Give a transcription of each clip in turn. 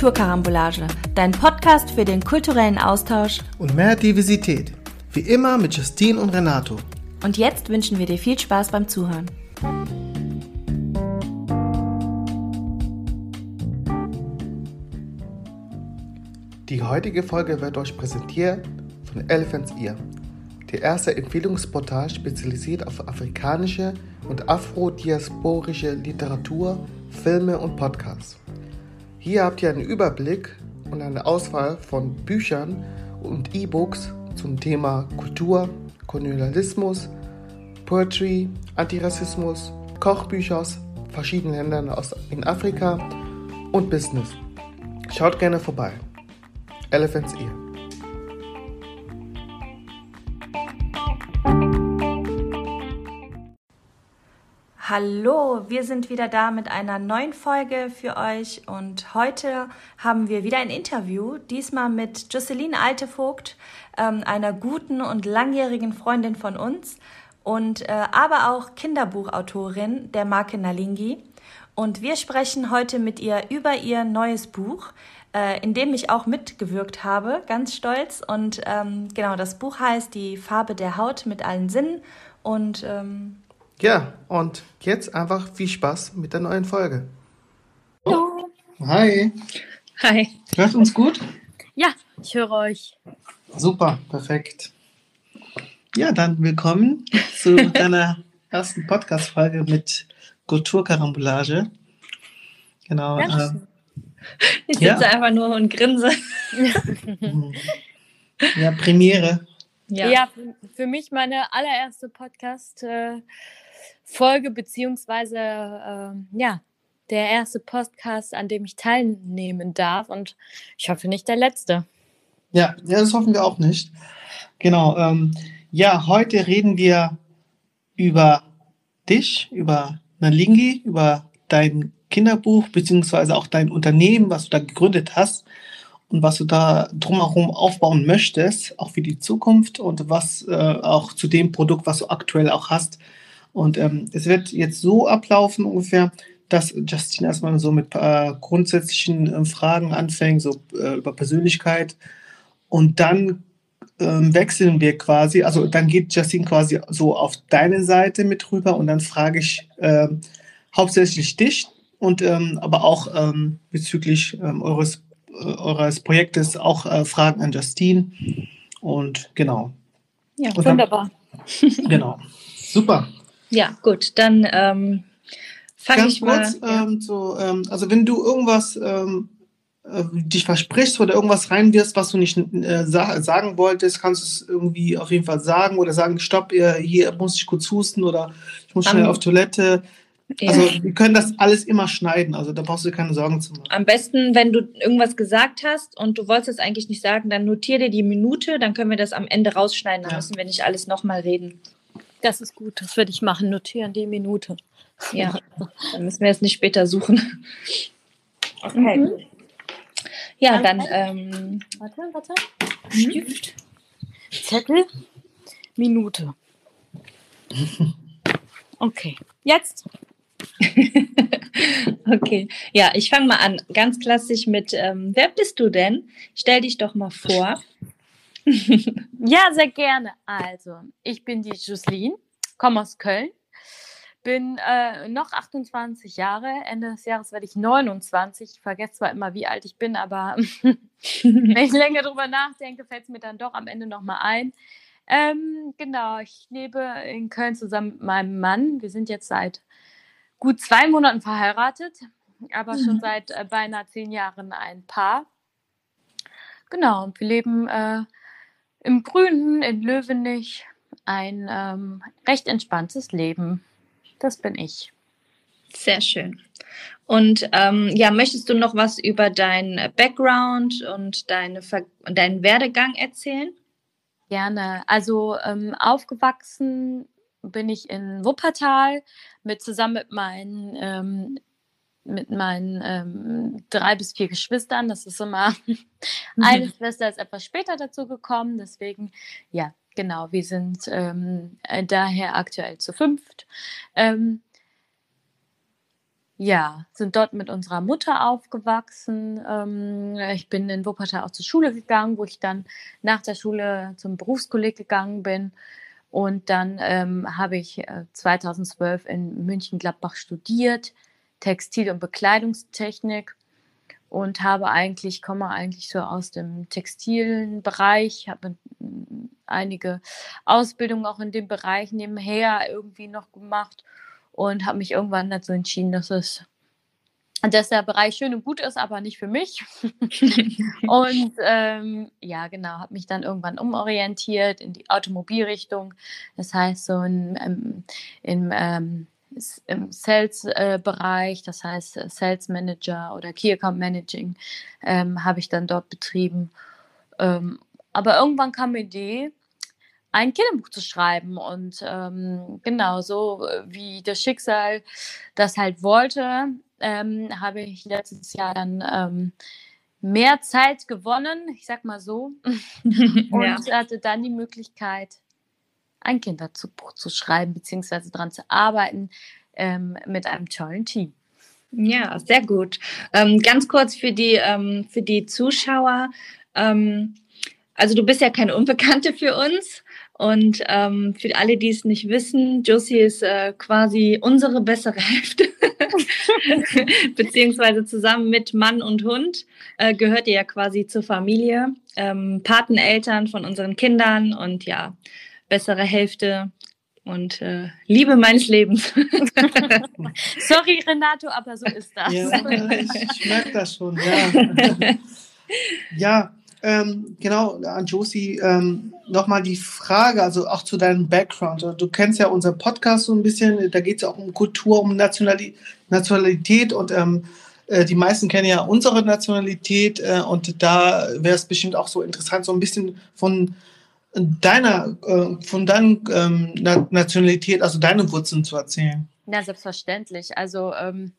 Kulturkarambolage, dein Podcast für den kulturellen Austausch und mehr Diversität. Wie immer mit Justine und Renato. Und jetzt wünschen wir dir viel Spaß beim Zuhören. Die heutige Folge wird euch präsentiert von Elephant's Ear, der erste Empfehlungsportal spezialisiert auf afrikanische und afrodiasporische Literatur, Filme und Podcasts. Hier habt ihr einen Überblick und eine Auswahl von Büchern und E-Books zum Thema Kultur, Kolonialismus, Poetry, Antirassismus, Kochbücher aus verschiedenen Ländern aus, in Afrika und Business. Schaut gerne vorbei. Elephant's Ear. Hallo, wir sind wieder da mit einer neuen Folge für euch und heute haben wir wieder ein Interview, diesmal mit Jocelyn Altevogt, ähm, einer guten und langjährigen Freundin von uns und äh, aber auch Kinderbuchautorin der Marke Nalingi. Und wir sprechen heute mit ihr über ihr neues Buch, äh, in dem ich auch mitgewirkt habe, ganz stolz. Und ähm, genau, das Buch heißt Die Farbe der Haut mit allen Sinnen. Und ähm, ja, und jetzt einfach viel Spaß mit der neuen Folge. Hallo. Hi. Hi. Hört uns gut? Ja, ich höre euch. Super, perfekt. Ja, dann willkommen zu deiner ersten Podcast-Folge mit Kulturkarambolage. Genau. Äh, ich sitze ja. einfach nur und grinse. ja, Premiere. Ja, ja für, für, mich meine allererste Podcast-Folge, beziehungsweise äh, ja, der erste Podcast, an dem ich teilnehmen darf. Und ich hoffe nicht der letzte. Ja, ja das hoffen wir auch nicht. Genau. Ähm, ja, heute reden wir über dich, über Nalingi, über dein Kinderbuch, beziehungsweise auch dein Unternehmen, was du da gegründet hast und was du da drumherum aufbauen möchtest, auch für die Zukunft und was äh, auch zu dem Produkt, was du aktuell auch hast. Und ähm, es wird jetzt so ablaufen ungefähr, dass Justin erstmal so mit äh, grundsätzlichen äh, Fragen anfängt, so äh, über Persönlichkeit. Und dann ähm, wechseln wir quasi, also dann geht Justin quasi so auf deine Seite mit rüber und dann frage ich ähm, hauptsächlich dich und ähm, aber auch ähm, bezüglich ähm, eures, äh, eures Projektes auch äh, Fragen an Justine. Und genau. Ja, und wunderbar. Dann, genau. Super. Ja, gut, dann ähm, fange ich kurz, mal. Ja. Ähm, so, ähm, also wenn du irgendwas ähm, äh, dich versprichst oder irgendwas reinwirfst, was du nicht äh, sa sagen wolltest, kannst du es irgendwie auf jeden Fall sagen oder sagen, stopp, hier muss ich kurz husten oder ich muss schnell um, auf Toilette. Also ja. wir können das alles immer schneiden, also da brauchst du keine Sorgen zu machen. Am besten, wenn du irgendwas gesagt hast und du wolltest es eigentlich nicht sagen, dann notier dir die Minute, dann können wir das am Ende rausschneiden, dann ja. müssen wir nicht alles nochmal reden. Das ist gut, das würde ich machen, notieren die Minute. Ja, dann müssen wir es nicht später suchen. Okay. Mhm. Ja, dann, ähm, warte, warte. Stift, Zettel, Minute. Okay, jetzt. okay, ja, ich fange mal an. Ganz klassisch mit, ähm, wer bist du denn? Stell dich doch mal vor. ja, sehr gerne. Also, ich bin die Jocelyn, komme aus Köln, bin äh, noch 28 Jahre. Ende des Jahres werde ich 29. Ich vergesse zwar immer, wie alt ich bin, aber wenn ich länger drüber nachdenke, fällt es mir dann doch am Ende nochmal ein. Ähm, genau, ich lebe in Köln zusammen mit meinem Mann. Wir sind jetzt seit gut zwei Monaten verheiratet, aber mhm. schon seit äh, beinahe zehn Jahren ein Paar. Genau, und wir leben äh, im Grünen, in Löwenich, ein ähm, recht entspanntes Leben. Das bin ich. Sehr schön. Und ähm, ja, möchtest du noch was über deinen Background und deine deinen Werdegang erzählen? Gerne. Also ähm, aufgewachsen bin ich in Wuppertal mit zusammen mit meinen ähm, mit meinen ähm, drei bis vier Geschwistern. Das ist immer mhm. eine Schwester ist etwas später dazu gekommen. Deswegen ja genau. Wir sind ähm, äh, daher aktuell zu fünft. Ähm, ja, sind dort mit unserer Mutter aufgewachsen. Ähm, ich bin in Wuppertal auch zur Schule gegangen, wo ich dann nach der Schule zum Berufskolleg gegangen bin. Und dann ähm, habe ich 2012 äh, in München-Gladbach studiert, Textil- und Bekleidungstechnik und habe eigentlich, komme eigentlich so aus dem textilen Bereich, habe einige Ausbildungen auch in dem Bereich nebenher irgendwie noch gemacht und habe mich irgendwann dazu entschieden, dass es dass der Bereich schön und gut ist, aber nicht für mich. und ähm, ja, genau, habe mich dann irgendwann umorientiert in die Automobilrichtung. Das heißt, so in, ähm, in, ähm, im Sales-Bereich, das heißt äh, Sales Manager oder Key Account Managing, ähm, habe ich dann dort betrieben. Ähm, aber irgendwann kam die Idee, ein Kinderbuch zu schreiben. Und ähm, genau so äh, wie das Schicksal das halt wollte, ähm, habe ich letztes Jahr dann ähm, mehr Zeit gewonnen, ich sag mal so, und ja. hatte dann die Möglichkeit, ein Kinderbuch zu schreiben, beziehungsweise daran zu arbeiten ähm, mit einem tollen Team. Ja, sehr gut. Ähm, ganz kurz für die, ähm, für die Zuschauer. Ähm, also du bist ja keine Unbekannte für uns. Und ähm, für alle, die es nicht wissen, Josie ist äh, quasi unsere bessere Hälfte. Beziehungsweise zusammen mit Mann und Hund äh, gehört ihr ja quasi zur Familie. Ähm, Pateneltern von unseren Kindern und ja, bessere Hälfte und äh, Liebe meines Lebens. Sorry, Renato, aber so ist das. Ja, ich, merke das schon, ja. ja, ähm, genau, an Josie ähm, nochmal die Frage, also auch zu deinem Background. Du kennst ja unseren Podcast so ein bisschen, da geht es ja auch um Kultur, um Nationali Nationalität und ähm, äh, die meisten kennen ja unsere Nationalität äh, und da wäre es bestimmt auch so interessant, so ein bisschen von deiner, äh, von deiner ähm, Nationalität, also deine Wurzeln zu erzählen. Ja, selbstverständlich. Also ähm,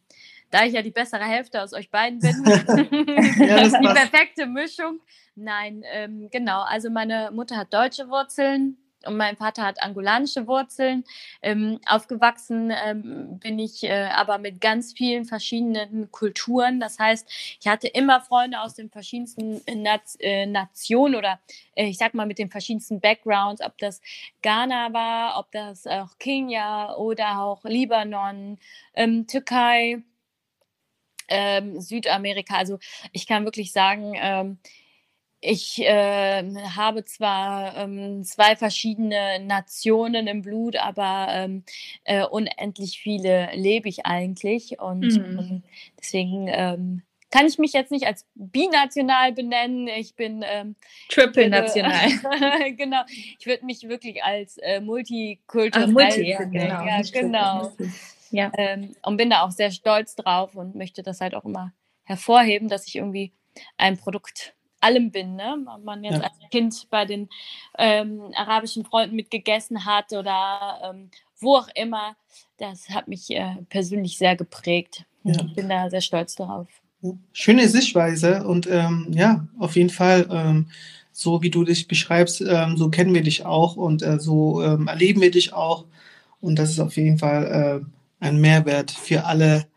da ich ja die bessere Hälfte aus euch beiden bin, ja, die perfekte Mischung. Nein, ähm, genau. Also meine Mutter hat deutsche Wurzeln und mein Vater hat angolanische Wurzeln. Ähm, aufgewachsen ähm, bin ich äh, aber mit ganz vielen verschiedenen Kulturen. Das heißt, ich hatte immer Freunde aus den verschiedensten Naz äh, Nationen oder äh, ich sag mal mit den verschiedensten Backgrounds, ob das Ghana war, ob das auch Kenia oder auch Libanon, ähm, Türkei ähm, Südamerika. Also ich kann wirklich sagen, ähm, ich äh, habe zwar ähm, zwei verschiedene Nationen im Blut, aber ähm, äh, unendlich viele lebe ich eigentlich. Und mhm. ähm, deswegen ähm, kann ich mich jetzt nicht als binational benennen. Ich bin ähm, triple national. genau. Ich würde mich wirklich als äh, multikulturell Ach, multi, ja, genau. Ja, genau. Ja. Ähm, und bin da auch sehr stolz drauf und möchte das halt auch immer hervorheben, dass ich irgendwie ein Produkt allem bin. Ne? Man jetzt ja. als Kind bei den ähm, arabischen Freunden mitgegessen hat oder ähm, wo auch immer, das hat mich äh, persönlich sehr geprägt. Ja. Ich bin da sehr stolz darauf. Schöne Sichtweise und ähm, ja, auf jeden Fall, ähm, so wie du dich beschreibst, ähm, so kennen wir dich auch und äh, so ähm, erleben wir dich auch. Und das ist auf jeden Fall äh, ein Mehrwert für alle,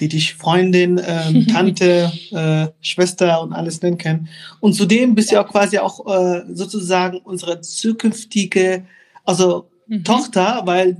die dich Freundin, ähm, Tante, äh, Schwester und alles nennen können. Und zudem bist du ja auch quasi auch äh, sozusagen unsere zukünftige, also mhm. Tochter, weil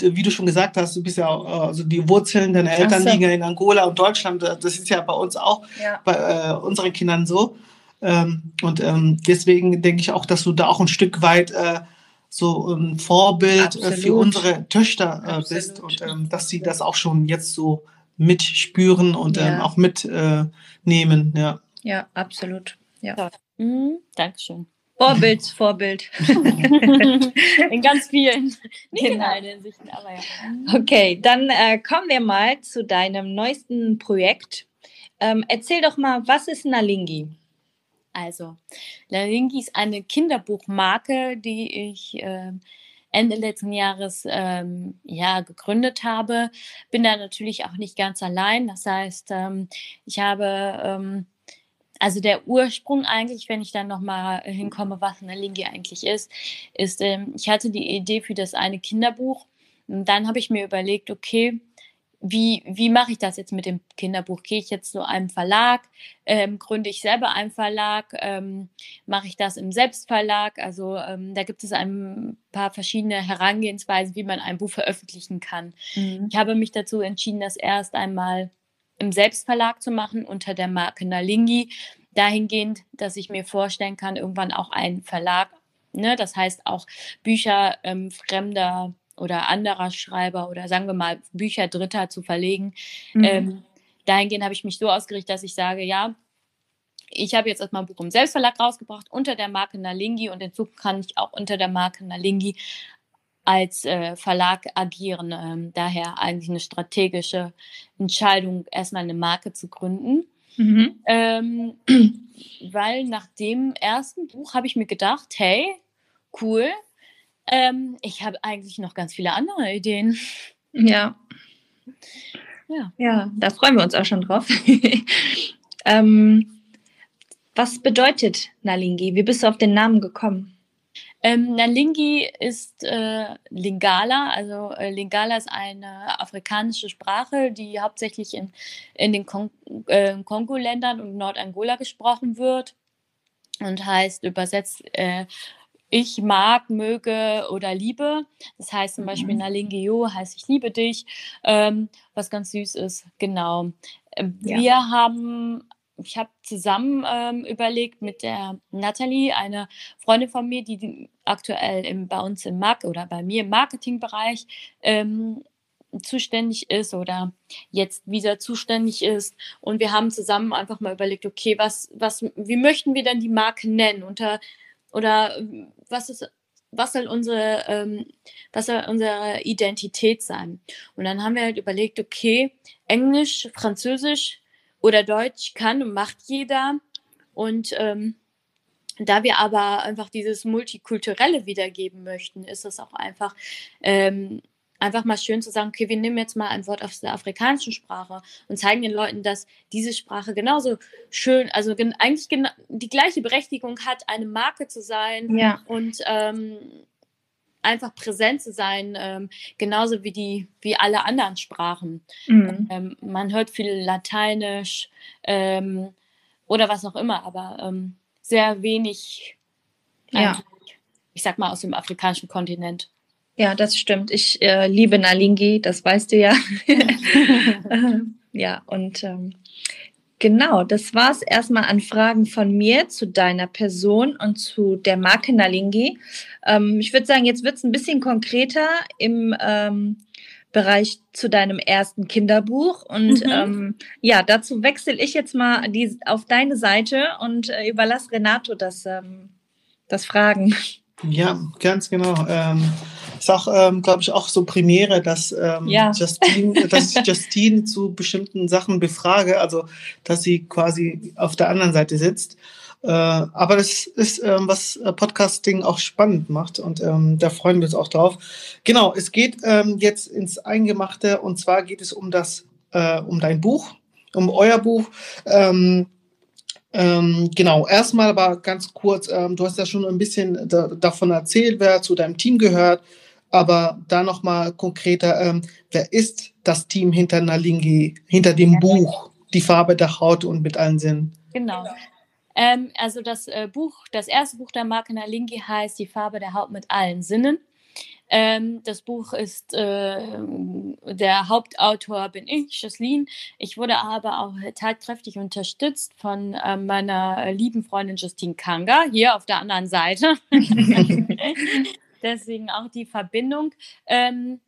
wie du schon gesagt hast, du bist ja auch, also die Wurzeln deiner Eltern so. liegen ja in Angola und Deutschland. Das ist ja bei uns auch, ja. bei äh, unseren Kindern so. Ähm, und ähm, deswegen denke ich auch, dass du da auch ein Stück weit äh, so ein Vorbild äh, Absolut. für unsere Töchter äh, bist und ähm, dass sie das auch schon jetzt so mitspüren und ja. ähm, auch mitnehmen. Äh, ja. ja, absolut. Ja. Mhm, Dankeschön. Vorbild, Vorbild. in ganz vielen, nicht genau. in allen Hinsichten, aber ja. Okay, dann äh, kommen wir mal zu deinem neuesten Projekt. Ähm, erzähl doch mal, was ist Nalingi? Also, Nalingi ist eine Kinderbuchmarke, die ich äh, Ende letzten Jahres ähm, ja, gegründet habe. Bin da natürlich auch nicht ganz allein. Das heißt, ähm, ich habe ähm, also der Ursprung eigentlich, wenn ich dann nochmal hinkomme, was eine Lingi eigentlich ist, ist, ähm, ich hatte die Idee für das eine Kinderbuch. Und dann habe ich mir überlegt, okay, wie, wie mache ich das jetzt mit dem Kinderbuch? Gehe ich jetzt zu einem Verlag? Ähm, gründe ich selber einen Verlag? Ähm, mache ich das im Selbstverlag? Also ähm, da gibt es ein paar verschiedene Herangehensweisen, wie man ein Buch veröffentlichen kann. Mhm. Ich habe mich dazu entschieden, das erst einmal im Selbstverlag zu machen unter der Marke Nalingi. Dahingehend, dass ich mir vorstellen kann, irgendwann auch einen Verlag, ne, das heißt auch Bücher ähm, fremder oder anderer Schreiber oder sagen wir mal Bücher Dritter zu verlegen. Mhm. Ähm, dahingehend habe ich mich so ausgerichtet, dass ich sage, ja, ich habe jetzt erstmal ein Buch im Selbstverlag rausgebracht unter der Marke Nalingi und in Zukunft kann ich auch unter der Marke Nalingi als äh, Verlag agieren. Ähm, daher eigentlich eine strategische Entscheidung, erstmal eine Marke zu gründen. Mhm. Ähm, weil nach dem ersten Buch habe ich mir gedacht, hey, cool, ähm, ich habe eigentlich noch ganz viele andere Ideen. Ja. Ja, ja da freuen wir uns auch schon drauf. ähm, was bedeutet Nalingi? Wie bist du auf den Namen gekommen? Ähm, Nalingi ist äh, Lingala, also äh, Lingala ist eine afrikanische Sprache, die hauptsächlich in, in den Kon äh, Kongo-Ländern und Nordangola gesprochen wird und heißt übersetzt äh, ich mag, möge oder liebe. Das heißt zum Beispiel mhm. Nalingio heißt ich liebe dich, ähm, was ganz süß ist. Genau. Ähm, ja. Wir haben, ich habe zusammen ähm, überlegt mit der Nathalie, eine Freundin von mir, die aktuell im, bei uns im Markt oder bei mir im Marketingbereich ähm, zuständig ist oder jetzt wieder zuständig ist. Und wir haben zusammen einfach mal überlegt, okay, was, was, wie möchten wir denn die Marke nennen? Unter oder ähm, was ist, was soll unsere, ähm, was soll unsere Identität sein? Und dann haben wir halt überlegt, okay, Englisch, Französisch oder Deutsch kann und macht jeder. Und ähm, da wir aber einfach dieses Multikulturelle wiedergeben möchten, ist es auch einfach ähm, einfach mal schön zu sagen, okay, wir nehmen jetzt mal ein Wort aus der afrikanischen Sprache und zeigen den Leuten, dass diese Sprache genauso schön, also gen eigentlich gen die gleiche Berechtigung hat, eine Marke zu sein ja. und ähm, einfach präsent zu sein, ähm, genauso wie die, wie alle anderen Sprachen. Mhm. Ähm, man hört viel Lateinisch ähm, oder was auch immer, aber ähm, sehr wenig, ja. ich sag mal, aus dem afrikanischen Kontinent. Ja, das stimmt. Ich äh, liebe Nalingi, das weißt du ja. ja, und ähm, genau, das war es erstmal an Fragen von mir zu deiner Person und zu der Marke Nalingi. Ähm, ich würde sagen, jetzt wird es ein bisschen konkreter im ähm, Bereich zu deinem ersten Kinderbuch. Und mhm. ähm, ja, dazu wechsle ich jetzt mal die, auf deine Seite und äh, überlasse Renato das, ähm, das Fragen. Ja, ganz genau. Ist auch, ähm, glaube ich, auch so Premiere, dass, ähm, ja. Justine, dass ich Justine zu bestimmten Sachen befrage, also dass sie quasi auf der anderen Seite sitzt. Äh, aber das ist, ähm, was Podcasting auch spannend macht und ähm, da freuen wir uns auch drauf. Genau, es geht ähm, jetzt ins Eingemachte und zwar geht es um das, äh, um dein Buch, um euer Buch. Ähm, ähm, genau, erstmal aber ganz kurz, ähm, du hast ja schon ein bisschen da, davon erzählt, wer zu deinem Team gehört. Aber da nochmal konkreter, ähm, wer ist das Team hinter Nalingi, hinter dem ja. Buch, die Farbe der Haut und mit allen Sinnen? Genau. Ähm, also das äh, Buch, das erste Buch der Marke Nalingi heißt Die Farbe der Haut mit allen Sinnen. Ähm, das Buch ist, äh, der Hauptautor bin ich, Jocelyn. Ich wurde aber auch tatkräftig unterstützt von äh, meiner lieben Freundin Justine Kanga, hier auf der anderen Seite. Deswegen auch die Verbindung. Ähm,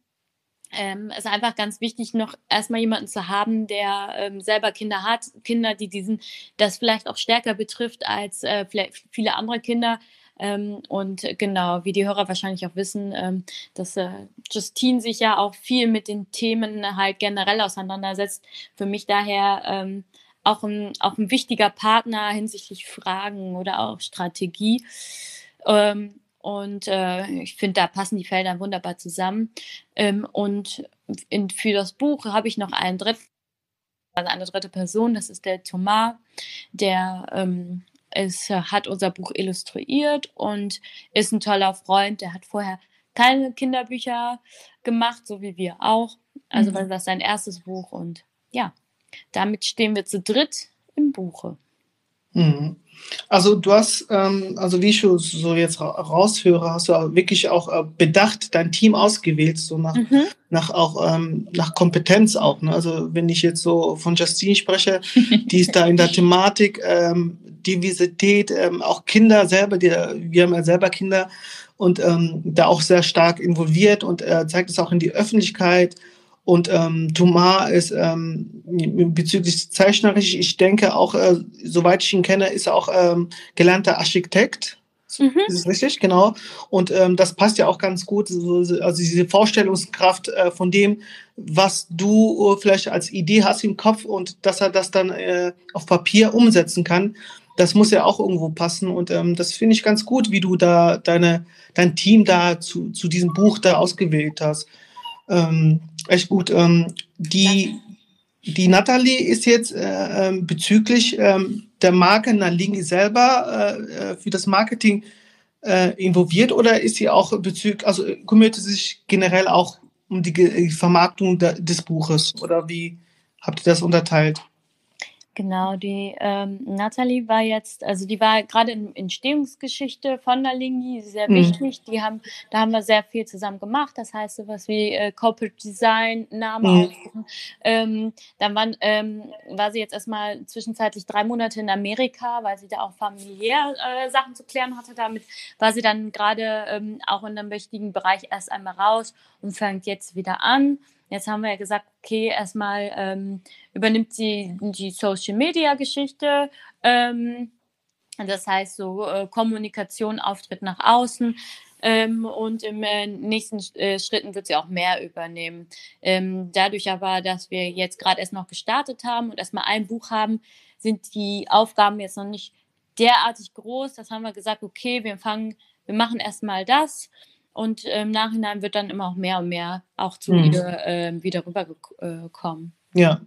ähm, ist einfach ganz wichtig, noch erstmal jemanden zu haben, der ähm, selber Kinder hat, Kinder, die diesen, das vielleicht auch stärker betrifft als äh, viele andere Kinder. Ähm, und genau, wie die Hörer wahrscheinlich auch wissen, ähm, dass äh, Justine sich ja auch viel mit den Themen halt generell auseinandersetzt. Für mich daher ähm, auch, ein, auch ein wichtiger Partner hinsichtlich Fragen oder auch Strategie. Ähm, und äh, ich finde, da passen die Felder wunderbar zusammen. Ähm, und in, für das Buch habe ich noch einen dritten, also eine dritte Person, das ist der Thomas, der ähm, ist, hat unser Buch illustriert und ist ein toller Freund. Der hat vorher keine Kinderbücher gemacht, so wie wir auch. Also, mhm. weil das sein erstes Buch und ja, damit stehen wir zu dritt im Buche. Mhm. Also du hast, ähm, also wie ich so jetzt raushöre, hast du wirklich auch äh, bedacht dein Team ausgewählt, so nach, mhm. nach auch ähm, nach Kompetenz auch. Ne? Also wenn ich jetzt so von Justine spreche, die ist da in der Thematik ähm, Diversität, ähm, auch Kinder selber, die, wir haben ja selber Kinder und ähm, da auch sehr stark involviert und äh, zeigt es auch in die Öffentlichkeit und ähm, Thomas ist ähm, bezüglich zeichnerisch, ich denke auch, äh, soweit ich ihn kenne, ist er auch ähm, gelernter Architekt. Mhm. Ist es richtig? Genau. Und ähm, das passt ja auch ganz gut. So, also diese Vorstellungskraft äh, von dem, was du äh, vielleicht als Idee hast im Kopf und dass er das dann äh, auf Papier umsetzen kann, das muss ja auch irgendwo passen. Und ähm, das finde ich ganz gut, wie du da deine, dein Team da zu, zu diesem Buch da ausgewählt hast. Ähm, echt gut. Ähm, die, die Natalie ist jetzt äh, ähm, bezüglich ähm, der Marke Nalingi selber äh, äh, für das Marketing äh, involviert oder ist sie auch bezüglich, also kümmert sie sich generell auch um die Vermarktung des Buches oder wie habt ihr das unterteilt? Genau, die ähm, Nathalie war jetzt, also die war gerade in Entstehungsgeschichte von der Lingi sehr mhm. wichtig. Die haben, da haben wir sehr viel zusammen gemacht. Das heißt sowas wie äh, Corporate Design, Name mhm. Ähm, dann waren, ähm, war sie jetzt erstmal zwischenzeitlich drei Monate in Amerika, weil sie da auch familiär äh, Sachen zu klären hatte. Damit war sie dann gerade ähm, auch in einem wichtigen Bereich erst einmal raus und fängt jetzt wieder an. Jetzt haben wir ja gesagt, okay, erstmal ähm, übernimmt sie die Social Media Geschichte. Ähm, das heißt, so äh, Kommunikation, Auftritt nach außen. Ähm, und im äh, nächsten äh, Schritten wird sie auch mehr übernehmen. Ähm, dadurch aber, dass wir jetzt gerade erst noch gestartet haben und erstmal ein Buch haben, sind die Aufgaben jetzt noch nicht derartig groß. Das haben wir gesagt, okay, wir fangen, wir machen erstmal das und im Nachhinein wird dann immer auch mehr und mehr auch zu mhm. wieder, äh, wieder rübergekommen. Ja.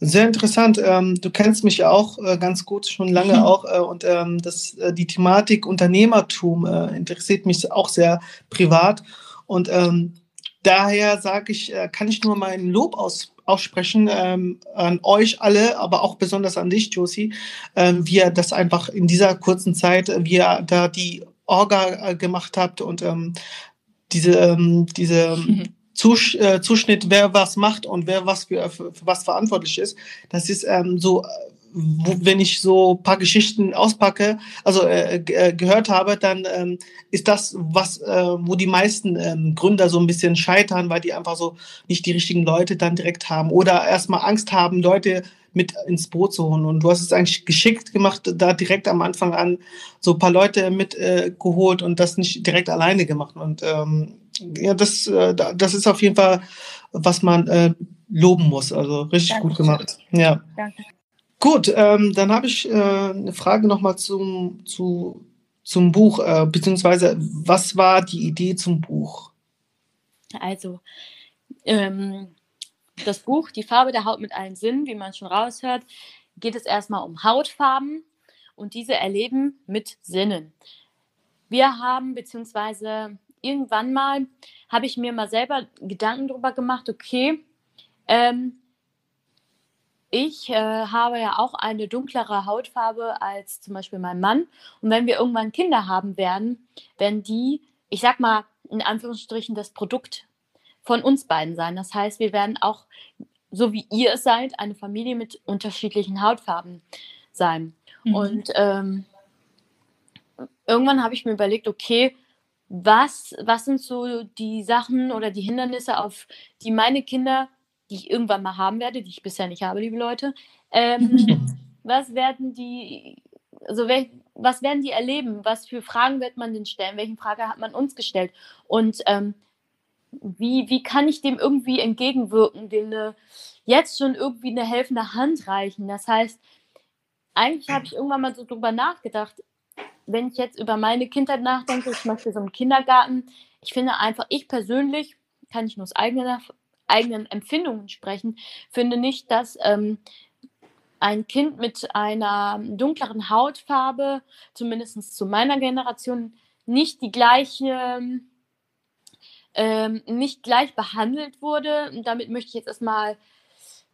Sehr interessant. Ähm, du kennst mich ja auch äh, ganz gut, schon lange auch. Äh, und ähm, das, äh, die Thematik Unternehmertum äh, interessiert mich auch sehr privat. Und ähm, daher sage ich, äh, kann ich nur meinen Lob aus, aussprechen ähm, an euch alle, aber auch besonders an dich, Josie, äh, wie ihr das einfach in dieser kurzen Zeit, wie ihr da die Orga äh, gemacht habt und ähm, diese, ähm, diese mhm. Zus äh, Zuschnitt, wer was macht und wer was für, für, für was verantwortlich ist, das ist ähm, so, wenn ich so paar Geschichten auspacke, also äh, äh, gehört habe, dann ähm, ist das, was, äh, wo die meisten ähm, Gründer so ein bisschen scheitern, weil die einfach so nicht die richtigen Leute dann direkt haben oder erstmal Angst haben, Leute mit ins Boot zu holen. Und du hast es eigentlich geschickt gemacht, da direkt am Anfang an so ein paar Leute mit äh, und das nicht direkt alleine gemacht. Und ähm, ja, das, äh, das ist auf jeden Fall, was man äh, loben muss. Also richtig Danke. gut gemacht. Ja. Danke. Gut, ähm, dann habe ich äh, eine Frage nochmal zum, zu, zum Buch, äh, beziehungsweise was war die Idee zum Buch? Also, ähm, das Buch Die Farbe der Haut mit allen Sinnen, wie man schon raushört, geht es erstmal um Hautfarben und diese erleben mit Sinnen. Wir haben, beziehungsweise irgendwann mal, habe ich mir mal selber Gedanken darüber gemacht, okay, ähm, ich äh, habe ja auch eine dunklere Hautfarbe als zum Beispiel mein Mann. Und wenn wir irgendwann Kinder haben werden, werden die, ich sag mal, in Anführungsstrichen das Produkt von uns beiden sein. Das heißt, wir werden auch, so wie ihr es seid, eine Familie mit unterschiedlichen Hautfarben sein. Mhm. Und ähm, irgendwann habe ich mir überlegt, okay, was, was sind so die Sachen oder die Hindernisse, auf die meine Kinder, die ich irgendwann mal haben werde, die ich bisher nicht habe, liebe Leute, ähm, was werden die, also wel, was werden die erleben? Was für Fragen wird man denn stellen? Welche Frage hat man uns gestellt? Und ähm, wie, wie kann ich dem irgendwie entgegenwirken, dem eine, jetzt schon irgendwie eine helfende Hand reichen? Das heißt, eigentlich habe ich irgendwann mal so drüber nachgedacht, wenn ich jetzt über meine Kindheit nachdenke, ich möchte so einen Kindergarten, ich finde einfach, ich persönlich, kann ich nur aus eigener, eigenen Empfindungen sprechen, finde nicht, dass ähm, ein Kind mit einer dunkleren Hautfarbe, zumindest zu meiner Generation, nicht die gleiche ähm, nicht gleich behandelt wurde. Damit möchte ich jetzt erstmal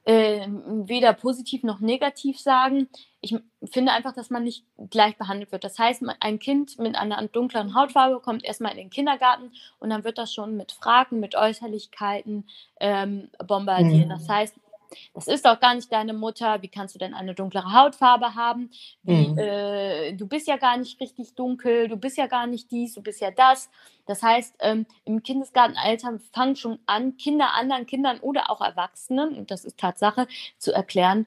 äh, weder positiv noch negativ sagen. Ich finde einfach, dass man nicht gleich behandelt wird. Das heißt, ein Kind mit einer dunkleren Hautfarbe kommt erstmal in den Kindergarten und dann wird das schon mit Fragen, mit Äußerlichkeiten ähm, bombardiert. Mhm. Das heißt, das ist auch gar nicht deine Mutter, wie kannst du denn eine dunklere Hautfarbe haben? Wie, mhm. äh, du bist ja gar nicht richtig dunkel, du bist ja gar nicht dies, du bist ja das. Das heißt, ähm, im Kindesgartenalter fangen schon an, Kinder anderen Kindern oder auch Erwachsenen, und das ist Tatsache, zu erklären,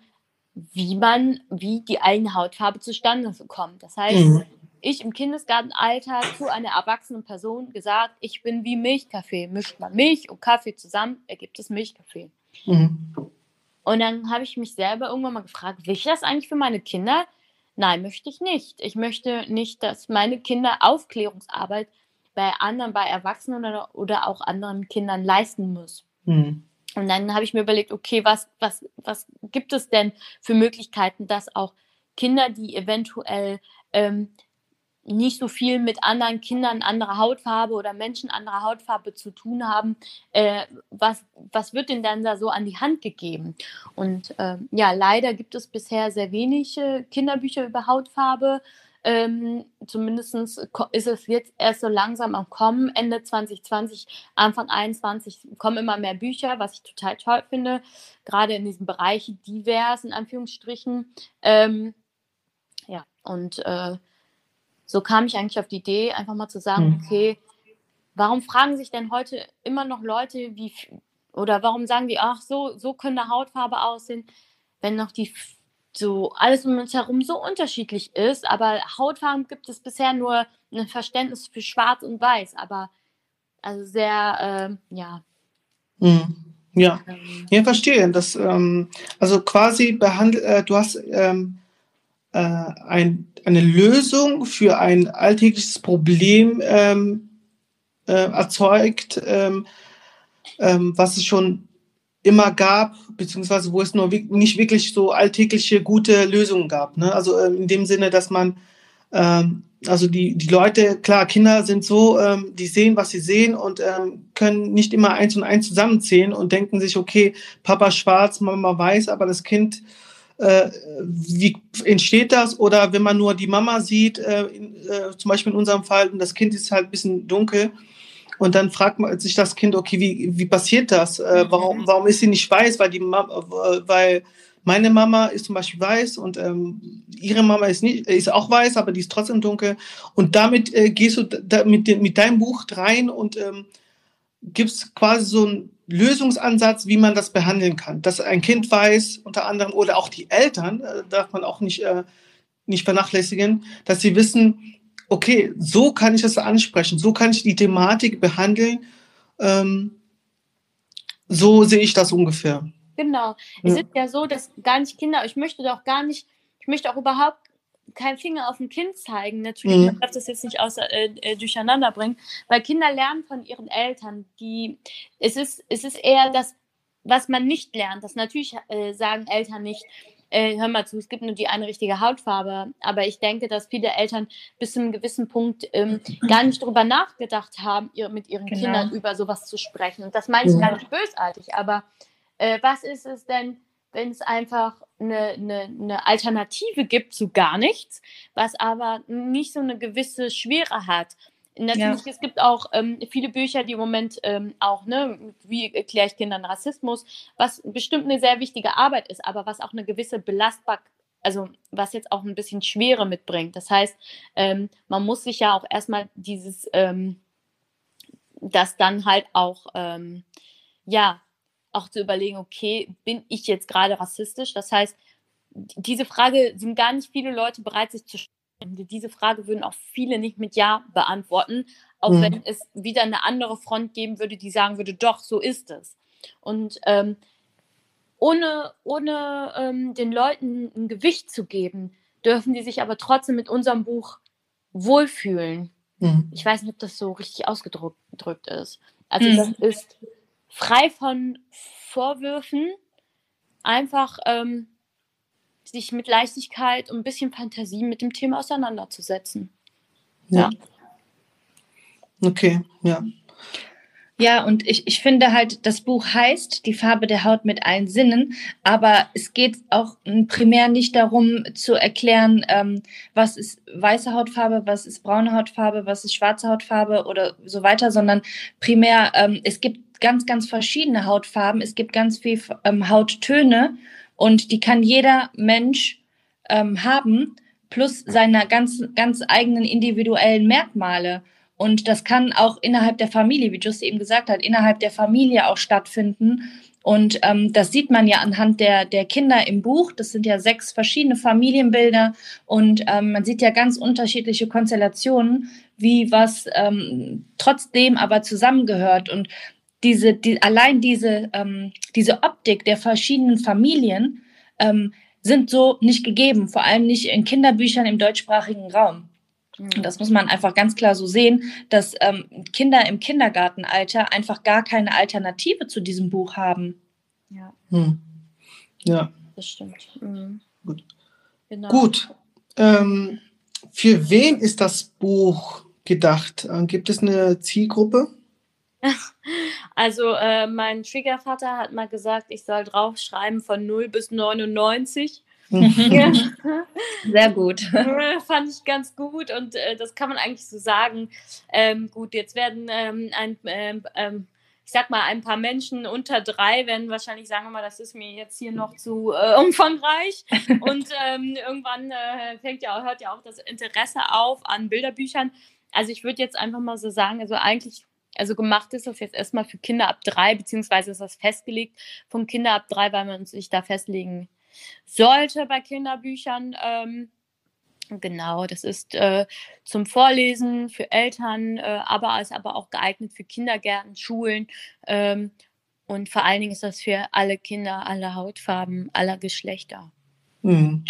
wie man, wie die eigene Hautfarbe zustande kommt. Das heißt, mhm. ich im Kindesgartenalter zu einer erwachsenen Person gesagt, ich bin wie Milchkaffee. Mischt man Milch und Kaffee zusammen, ergibt es Milchkaffee. Mhm. Und dann habe ich mich selber irgendwann mal gefragt, will ich das eigentlich für meine Kinder? Nein, möchte ich nicht. Ich möchte nicht, dass meine Kinder Aufklärungsarbeit bei anderen, bei Erwachsenen oder, oder auch anderen Kindern leisten muss. Mhm. Und dann habe ich mir überlegt, okay, was, was, was gibt es denn für Möglichkeiten, dass auch Kinder, die eventuell ähm, nicht so viel mit anderen Kindern anderer Hautfarbe oder Menschen anderer Hautfarbe zu tun haben, äh, was, was wird denn dann da so an die Hand gegeben? Und äh, ja, leider gibt es bisher sehr wenige Kinderbücher über Hautfarbe. Ähm, Zumindest ist es jetzt erst so langsam am Kommen. Ende 2020, Anfang 2021 kommen immer mehr Bücher, was ich total toll finde, gerade in diesem Bereich divers, in Anführungsstrichen. Ähm, ja, und äh, so kam ich eigentlich auf die Idee, einfach mal zu sagen, mhm. okay, warum fragen sich denn heute immer noch Leute, wie, oder warum sagen die, ach, so, so könnte Hautfarbe aussehen, wenn noch die, so alles um uns herum so unterschiedlich ist, aber Hautfarben gibt es bisher nur ein Verständnis für Schwarz und Weiß, aber also sehr, äh, ja. Mhm. Ja, ähm, ja, verstehe. Das, ähm, also quasi behandelt, äh, du hast ähm, äh, ein, eine Lösung für ein alltägliches Problem ähm, äh, erzeugt, ähm, ähm, was es schon immer gab, beziehungsweise wo es nur nicht wirklich so alltägliche gute Lösungen gab. Ne? Also ähm, in dem Sinne, dass man, ähm, also die, die Leute, klar, Kinder sind so, ähm, die sehen, was sie sehen und ähm, können nicht immer eins und eins zusammenzählen und denken sich, okay, Papa schwarz, Mama weiß, aber das Kind äh, wie entsteht das? Oder wenn man nur die Mama sieht, äh, äh, zum Beispiel in unserem Fall, und das Kind ist halt ein bisschen dunkel, und dann fragt man sich das Kind, okay, wie, wie passiert das? Äh, warum, mhm. warum ist sie nicht weiß? Weil, die Mama, weil meine Mama ist zum Beispiel weiß und ähm, ihre Mama ist, nicht, ist auch weiß, aber die ist trotzdem dunkel. Und damit äh, gehst du da mit, mit deinem Buch rein und ähm, gibst quasi so ein Lösungsansatz, wie man das behandeln kann. Dass ein Kind weiß, unter anderem, oder auch die Eltern, äh, darf man auch nicht, äh, nicht vernachlässigen, dass sie wissen, okay, so kann ich das ansprechen, so kann ich die Thematik behandeln. Ähm, so sehe ich das ungefähr. Genau. Es ist ja so, dass gar nicht Kinder, ich möchte doch gar nicht, ich möchte auch überhaupt keinen Finger auf ein Kind zeigen. Natürlich, mhm. man darf das jetzt nicht außer, äh, äh, durcheinander bringen, weil Kinder lernen von ihren Eltern. Die, es, ist, es ist eher das, was man nicht lernt. Das natürlich äh, sagen Eltern nicht, äh, hör mal zu, es gibt nur die eine richtige Hautfarbe. Aber ich denke, dass viele Eltern bis zu einem gewissen Punkt ähm, gar nicht darüber nachgedacht haben, ihr, mit ihren genau. Kindern über sowas zu sprechen. Und das meine ich ja. gar nicht bösartig. Aber äh, was ist es denn, wenn es einfach eine, eine, eine, Alternative gibt zu gar nichts, was aber nicht so eine gewisse Schwere hat. Natürlich, ja. es gibt auch ähm, viele Bücher, die im Moment ähm, auch, ne, wie erkläre ich Kindern Rassismus, was bestimmt eine sehr wichtige Arbeit ist, aber was auch eine gewisse Belastbarkeit also was jetzt auch ein bisschen Schwere mitbringt. Das heißt, ähm, man muss sich ja auch erstmal dieses, ähm, das dann halt auch, ähm, ja, auch zu überlegen, okay, bin ich jetzt gerade rassistisch? Das heißt, diese Frage sind gar nicht viele Leute bereit, sich zu stellen. Diese Frage würden auch viele nicht mit Ja beantworten, auch mhm. wenn es wieder eine andere Front geben würde, die sagen würde, doch, so ist es. Und ähm, ohne, ohne ähm, den Leuten ein Gewicht zu geben, dürfen die sich aber trotzdem mit unserem Buch wohlfühlen. Mhm. Ich weiß nicht, ob das so richtig ausgedrückt ist. Also mhm. das ist frei von Vorwürfen, einfach ähm, sich mit Leichtigkeit und ein bisschen Fantasie mit dem Thema auseinanderzusetzen. Ja. ja. Okay, ja. Ja, und ich, ich finde halt, das Buch heißt Die Farbe der Haut mit allen Sinnen, aber es geht auch primär nicht darum zu erklären, ähm, was ist weiße Hautfarbe, was ist braune Hautfarbe, was ist schwarze Hautfarbe oder so weiter, sondern primär, ähm, es gibt ganz, ganz verschiedene Hautfarben, es gibt ganz viel ähm, Hauttöne und die kann jeder Mensch ähm, haben, plus seine ganz, ganz eigenen individuellen Merkmale. Und das kann auch innerhalb der Familie, wie Just eben gesagt hat, innerhalb der Familie auch stattfinden. Und ähm, das sieht man ja anhand der, der Kinder im Buch. Das sind ja sechs verschiedene Familienbilder und ähm, man sieht ja ganz unterschiedliche Konstellationen, wie was ähm, trotzdem aber zusammengehört. Und diese, die, allein diese, ähm, diese Optik der verschiedenen Familien ähm, sind so nicht gegeben, vor allem nicht in Kinderbüchern im deutschsprachigen Raum. Und mhm. das muss man einfach ganz klar so sehen, dass ähm, Kinder im Kindergartenalter einfach gar keine Alternative zu diesem Buch haben. Ja. Hm. Ja. Das stimmt. Mhm. Gut. Genau. Gut. Ähm, für wen ist das Buch gedacht? Äh, gibt es eine Zielgruppe? Also äh, mein Schwiegervater hat mal gesagt, ich soll draufschreiben von 0 bis 99. Sehr gut. Fand ich ganz gut und äh, das kann man eigentlich so sagen. Ähm, gut, jetzt werden ähm, ein, ähm, ähm, ich sag mal, ein paar Menschen unter drei werden wahrscheinlich sagen, mal, das ist mir jetzt hier noch zu äh, umfangreich. Und ähm, irgendwann äh, fängt ja, hört ja auch das Interesse auf an Bilderbüchern. Also ich würde jetzt einfach mal so sagen, also eigentlich also gemacht ist das jetzt erstmal für Kinder ab drei, beziehungsweise ist das festgelegt vom Kinder ab drei, weil man sich da festlegen sollte bei Kinderbüchern. Ähm, genau, das ist äh, zum Vorlesen für Eltern, äh, aber ist aber auch geeignet für Kindergärten, Schulen. Ähm, und vor allen Dingen ist das für alle Kinder, aller Hautfarben, aller Geschlechter. Mhm.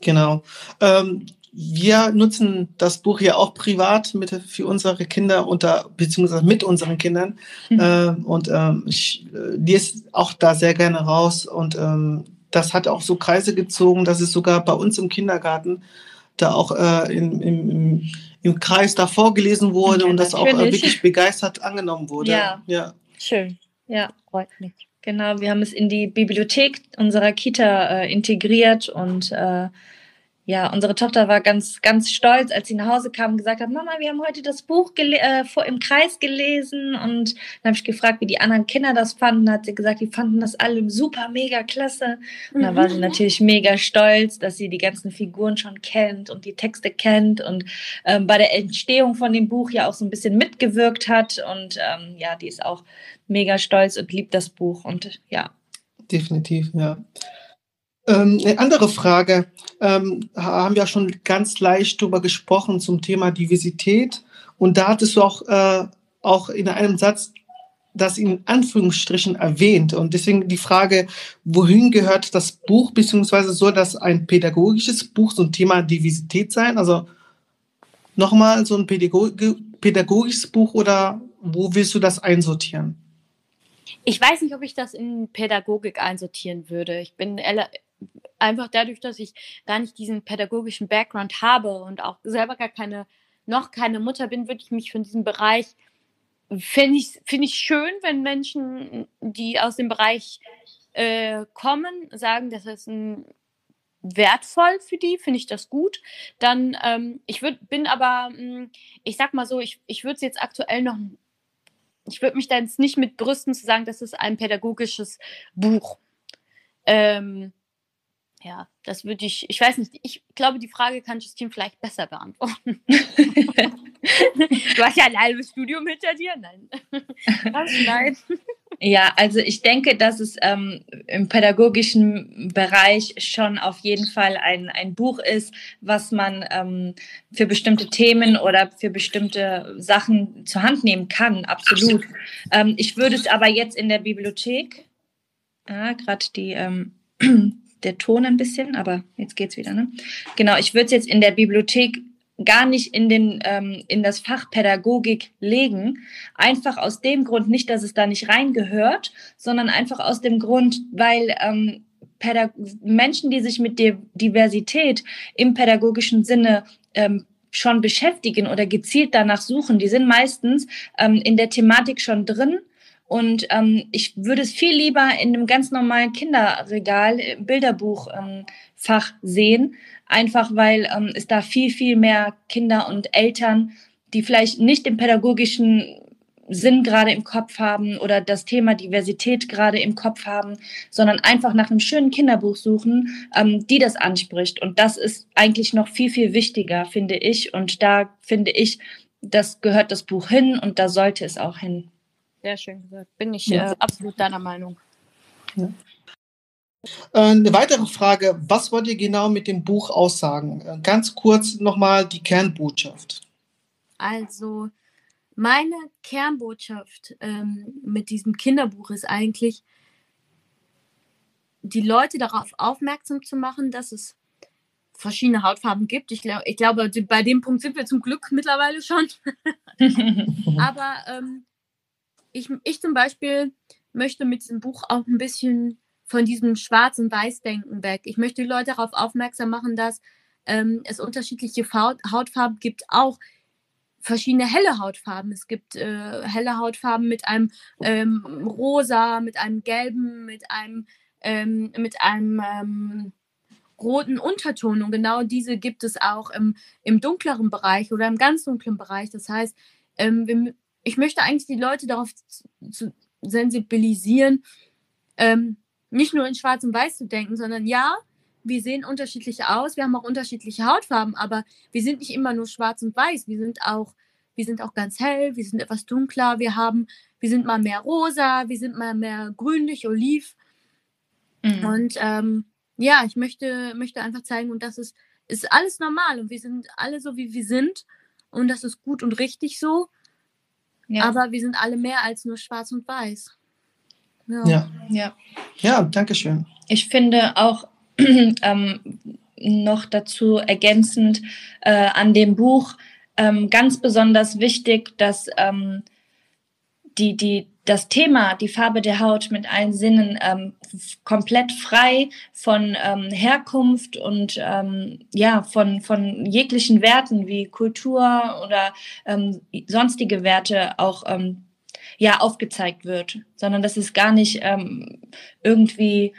Genau. Ähm, wir nutzen das Buch ja auch privat mit, für unsere Kinder unter, beziehungsweise mit unseren Kindern. Mhm. Äh, und ähm, ich äh, lese auch da sehr gerne raus und ähm, das hat auch so Kreise gezogen, dass es sogar bei uns im Kindergarten da auch äh, im, im, im Kreis da vorgelesen wurde ja, und das natürlich. auch äh, wirklich begeistert angenommen wurde. Ja. ja, schön. Ja, freut mich. Genau, wir haben es in die Bibliothek unserer Kita äh, integriert und äh, ja, unsere Tochter war ganz, ganz stolz, als sie nach Hause kam und gesagt hat, Mama, wir haben heute das Buch äh, vor, im Kreis gelesen. Und dann habe ich gefragt, wie die anderen Kinder das fanden. Hat sie gesagt, die fanden das alle super, mega klasse. Und dann war sie mhm. natürlich mega stolz, dass sie die ganzen Figuren schon kennt und die Texte kennt und ähm, bei der Entstehung von dem Buch ja auch so ein bisschen mitgewirkt hat. Und ähm, ja, die ist auch mega stolz und liebt das Buch. Und ja. Definitiv, ja. Ähm, eine andere Frage, ähm, haben wir schon ganz leicht darüber gesprochen zum Thema Diversität. Und da hattest du auch, äh, auch in einem Satz das in Anführungsstrichen erwähnt. Und deswegen die Frage, wohin gehört das Buch, beziehungsweise soll das ein pädagogisches Buch zum Thema Diversität sein? Also nochmal so ein pädagogisches Buch oder wo willst du das einsortieren? Ich weiß nicht, ob ich das in Pädagogik einsortieren würde. Ich bin einfach dadurch, dass ich gar nicht diesen pädagogischen Background habe und auch selber gar keine, noch keine Mutter bin, würde ich mich von diesem Bereich, finde ich, find ich schön, wenn Menschen, die aus dem Bereich äh, kommen, sagen, das ist ein wertvoll für die, finde ich das gut. Dann, ähm, ich würd, bin aber, hm, ich sag mal so, ich, ich würde es jetzt aktuell noch, ich würde mich da jetzt nicht mit brüsten zu sagen, das ist ein pädagogisches Buch. Ähm, ja, das würde ich, ich weiß nicht, ich glaube, die Frage kann Justine vielleicht besser beantworten. du hast ja ein halbes Studium hinter dir. Nein. Nein. Ja, also ich denke, dass es ähm, im pädagogischen Bereich schon auf jeden Fall ein, ein Buch ist, was man ähm, für bestimmte Themen oder für bestimmte Sachen zur Hand nehmen kann, absolut. Ähm, ich würde es aber jetzt in der Bibliothek, ja, gerade die ähm, der Ton ein bisschen, aber jetzt geht's wieder. Ne? Genau, ich würde es jetzt in der Bibliothek gar nicht in, den, ähm, in das Fach Pädagogik legen. Einfach aus dem Grund, nicht, dass es da nicht reingehört, sondern einfach aus dem Grund, weil ähm, Pädag Menschen, die sich mit der Diversität im pädagogischen Sinne ähm, schon beschäftigen oder gezielt danach suchen, die sind meistens ähm, in der Thematik schon drin. Und ähm, ich würde es viel lieber in einem ganz normalen Kinderregal, im Bilderbuchfach ähm, sehen, einfach weil ähm, es da viel, viel mehr Kinder und Eltern, die vielleicht nicht den pädagogischen Sinn gerade im Kopf haben oder das Thema Diversität gerade im Kopf haben, sondern einfach nach einem schönen Kinderbuch suchen, ähm, die das anspricht. Und das ist eigentlich noch viel, viel wichtiger, finde ich. Und da finde ich, das gehört das Buch hin und da sollte es auch hin. Sehr schön gesagt. Bin ich äh, absolut deiner Meinung. Ja. Äh, eine weitere Frage, was wollt ihr genau mit dem Buch aussagen? Äh, ganz kurz nochmal die Kernbotschaft. Also, meine Kernbotschaft ähm, mit diesem Kinderbuch ist eigentlich, die Leute darauf aufmerksam zu machen, dass es verschiedene Hautfarben gibt. Ich, glaub, ich glaube, bei dem Punkt sind wir zum Glück mittlerweile schon. Aber ähm, ich, ich zum Beispiel möchte mit diesem Buch auch ein bisschen von diesem Schwarz- und Weiß-Denken weg. Ich möchte die Leute darauf aufmerksam machen, dass ähm, es unterschiedliche Hautfarben gibt, auch verschiedene helle Hautfarben. Es gibt äh, helle Hautfarben mit einem ähm, rosa, mit einem gelben, mit einem, ähm, mit einem ähm, roten Unterton. Und genau diese gibt es auch im, im dunkleren Bereich oder im ganz dunklen Bereich. Das heißt, ähm, wir, ich möchte eigentlich die Leute darauf sensibilisieren, ähm, nicht nur in Schwarz und Weiß zu denken, sondern ja, wir sehen unterschiedlich aus, wir haben auch unterschiedliche Hautfarben, aber wir sind nicht immer nur schwarz und weiß, wir sind auch, wir sind auch ganz hell, wir sind etwas dunkler, wir haben, wir sind mal mehr rosa, wir sind mal mehr grünlich, oliv. Mhm. Und ähm, ja, ich möchte, möchte einfach zeigen, und das ist, ist alles normal und wir sind alle so, wie wir sind. Und das ist gut und richtig so. Ja. Aber wir sind alle mehr als nur schwarz und weiß. Ja. Ja, ja. ja danke schön. Ich finde auch, ähm, noch dazu ergänzend äh, an dem Buch ähm, ganz besonders wichtig, dass ähm, die, die, das Thema, die Farbe der Haut mit allen Sinnen ähm, komplett frei von ähm, Herkunft und ähm, ja, von, von jeglichen Werten wie Kultur oder ähm, sonstige Werte auch ähm, ja, aufgezeigt wird, sondern dass es gar nicht ähm, irgendwie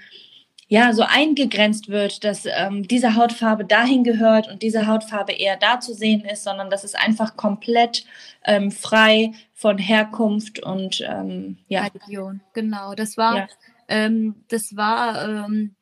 ja so eingegrenzt wird, dass ähm, diese Hautfarbe dahin gehört und diese Hautfarbe eher da zu sehen ist, sondern dass es einfach komplett ähm, frei von Herkunft und ähm, ja. Religion. Genau, das war, ja. ähm, das war ähm,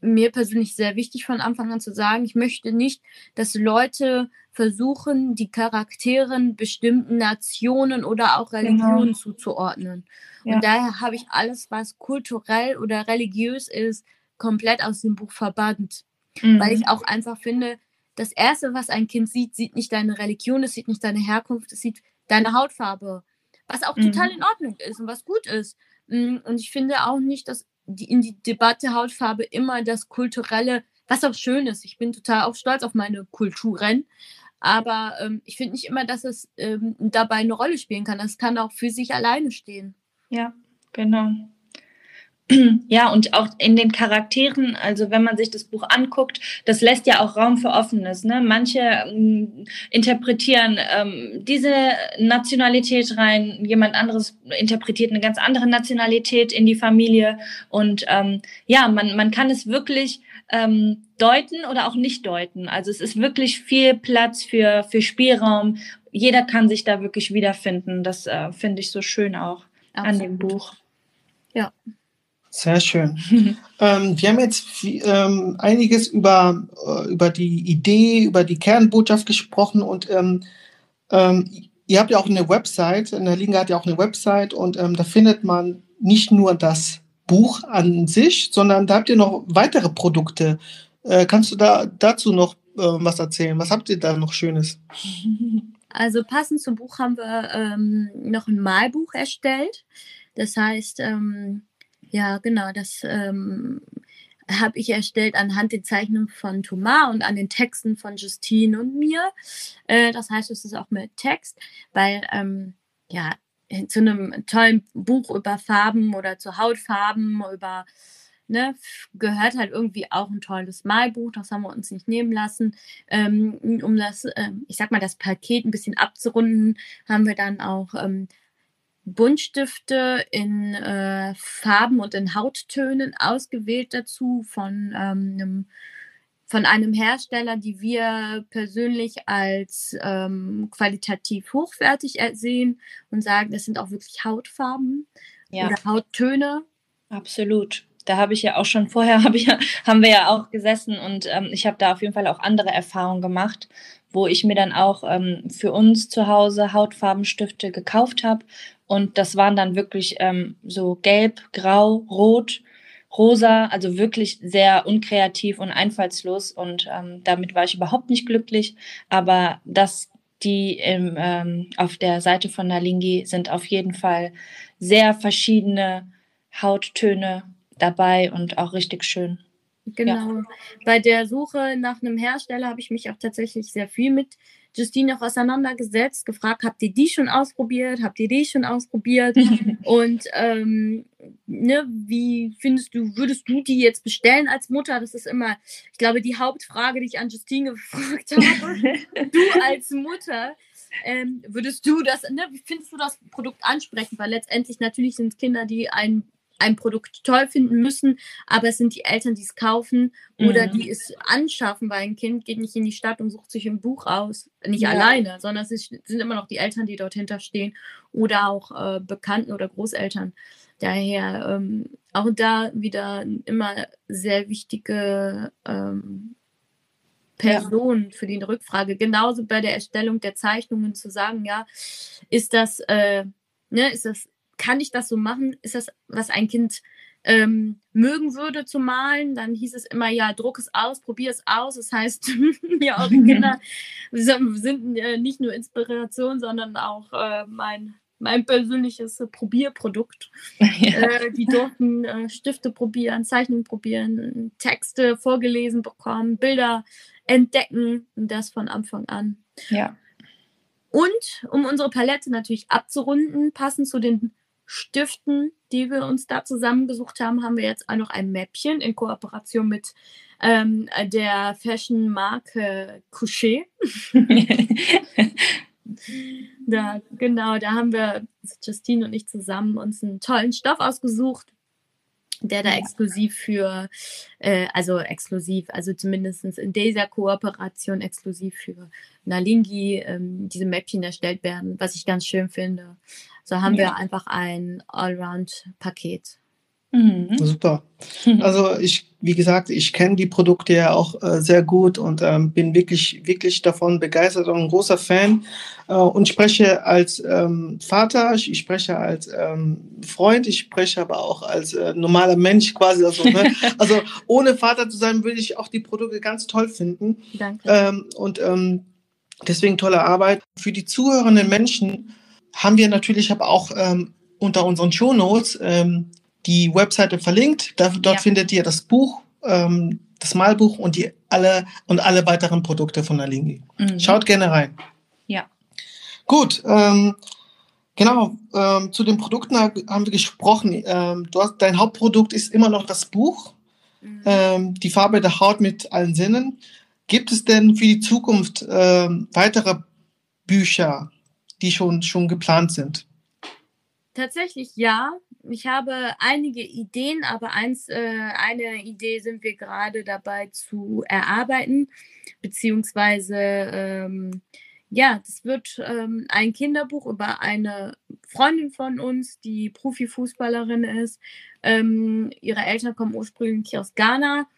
mir persönlich sehr wichtig von Anfang an zu sagen, ich möchte nicht, dass Leute versuchen, die Charakteren bestimmten Nationen oder auch Religionen genau. zuzuordnen. Ja. Und daher habe ich alles, was kulturell oder religiös ist, komplett aus dem Buch verbannt. Mhm. Weil ich auch einfach finde, das Erste, was ein Kind sieht, sieht nicht deine Religion, es sieht nicht deine Herkunft, es sieht deine Hautfarbe. Was auch mhm. total in Ordnung ist und was gut ist. Mm, und ich finde auch nicht, dass die, in die Debatte Hautfarbe immer das Kulturelle, was auch schön ist. Ich bin total auch stolz auf meine Kulturen. Aber ähm, ich finde nicht immer, dass es ähm, dabei eine Rolle spielen kann. Das kann auch für sich alleine stehen. Ja, genau. Ja, und auch in den Charakteren, also wenn man sich das Buch anguckt, das lässt ja auch Raum für Offenes. Ne? Manche ähm, interpretieren ähm, diese Nationalität rein, jemand anderes interpretiert eine ganz andere Nationalität in die Familie. Und ähm, ja, man, man kann es wirklich ähm, deuten oder auch nicht deuten. Also es ist wirklich viel Platz für, für Spielraum. Jeder kann sich da wirklich wiederfinden. Das äh, finde ich so schön auch Absolut. an dem Buch. Ja. Sehr schön. ähm, wir haben jetzt ähm, einiges über, äh, über die Idee, über die Kernbotschaft gesprochen und ähm, ähm ihr habt ja auch eine Website, in der Liga hat ja auch eine Website und ähm, da findet man nicht nur das Buch an sich, sondern da habt ihr noch weitere Produkte. Äh, kannst du da dazu noch äh, was erzählen? Was habt ihr da noch Schönes? Also passend zum Buch haben wir ähm, noch ein Malbuch erstellt. Das heißt, ähm, ja, genau, das ähm, habe ich erstellt anhand der Zeichnungen von Thomas und an den Texten von Justine und mir. Äh, das heißt, es ist auch mit Text, weil ähm, ja, zu einem tollen Buch über Farben oder zu Hautfarben, über ne, gehört halt irgendwie auch ein tolles Malbuch. Das haben wir uns nicht nehmen lassen. Ähm, um das, äh, ich sag mal, das Paket ein bisschen abzurunden, haben wir dann auch ähm, Buntstifte in äh, Farben und in Hauttönen ausgewählt dazu von ähm, einem von einem Hersteller, die wir persönlich als ähm, qualitativ hochwertig sehen und sagen, das sind auch wirklich Hautfarben ja. oder Hauttöne. Absolut. Da habe ich ja auch schon vorher, hab ich, haben wir ja auch gesessen und ähm, ich habe da auf jeden Fall auch andere Erfahrungen gemacht, wo ich mir dann auch ähm, für uns zu Hause Hautfarbenstifte gekauft habe. Und das waren dann wirklich ähm, so gelb, grau, rot rosa, also wirklich sehr unkreativ und einfallslos und ähm, damit war ich überhaupt nicht glücklich. Aber dass die im, ähm, auf der Seite von Nalingi sind auf jeden Fall sehr verschiedene Hauttöne dabei und auch richtig schön. Genau. Ja. Bei der Suche nach einem Hersteller habe ich mich auch tatsächlich sehr viel mit Justine auch auseinandergesetzt, gefragt, habt ihr die schon ausprobiert? Habt ihr die schon ausprobiert? und ähm, ne, wie findest du, würdest du die jetzt bestellen als Mutter? Das ist immer, ich glaube, die Hauptfrage, die ich an Justine gefragt habe. du als Mutter, ähm, würdest du das, ne, wie findest du das Produkt ansprechend? Weil letztendlich natürlich sind es Kinder, die ein ein Produkt toll finden müssen, aber es sind die Eltern, die es kaufen oder mhm. die es anschaffen, weil ein Kind geht nicht in die Stadt und sucht sich ein Buch aus, nicht ja. alleine, sondern es ist, sind immer noch die Eltern, die dort hinterstehen oder auch äh, Bekannten oder Großeltern. Daher ähm, auch da wieder immer sehr wichtige ähm, Person ja. für die Rückfrage. Genauso bei der Erstellung der Zeichnungen zu sagen, ja, ist das, äh, ne, ist das kann ich das so machen? Ist das, was ein Kind ähm, mögen würde zu malen? Dann hieß es immer, ja, druck es aus, probier es aus. Das heißt, ja, eure Kinder sind äh, nicht nur Inspiration, sondern auch äh, mein, mein persönliches äh, Probierprodukt. Ja. Die durften äh, Stifte probieren, Zeichnungen probieren, Texte vorgelesen bekommen, Bilder entdecken und das von Anfang an. Ja. Und um unsere Palette natürlich abzurunden, passend zu den Stiften, die wir uns da zusammengesucht haben, haben wir jetzt auch noch ein Mäppchen in Kooperation mit ähm, der Fashion-Marke Coucher. da, genau, da haben wir, Justine und ich zusammen, uns einen tollen Stoff ausgesucht, der da exklusiv für, äh, also exklusiv, also zumindest in dieser Kooperation exklusiv für Nalingi ähm, diese Mäppchen erstellt werden, was ich ganz schön finde. So haben ja. wir einfach ein Allround-Paket. Mhm. Super. Also ich, wie gesagt, ich kenne die Produkte ja auch äh, sehr gut und ähm, bin wirklich, wirklich davon begeistert und ein großer Fan äh, und spreche als ähm, Vater, ich spreche als ähm, Freund, ich spreche aber auch als äh, normaler Mensch quasi. Also, ne? also ohne Vater zu sein, würde ich auch die Produkte ganz toll finden. Danke. Ähm, und ähm, deswegen tolle Arbeit. Für die zuhörenden Menschen haben wir natürlich aber auch ähm, unter unseren Show Notes ähm, die Webseite verlinkt. Da, dort ja. findet ihr das Buch, ähm, das Malbuch und die alle und alle weiteren Produkte von Alingi. Mhm. Schaut gerne rein. Ja. Gut. Ähm, genau. Ähm, zu den Produkten haben wir gesprochen. Ähm, du hast, dein Hauptprodukt ist immer noch das Buch. Mhm. Die Farbe der Haut mit allen Sinnen. Gibt es denn für die Zukunft weitere Bücher, die schon, schon geplant sind? Tatsächlich ja. Ich habe einige Ideen, aber eins, äh, eine Idee sind wir gerade dabei zu erarbeiten, beziehungsweise ähm, ja, das wird ähm, ein Kinderbuch über eine Freundin von uns, die Profifußballerin ist. Ähm, ihre Eltern kommen ursprünglich aus Ghana.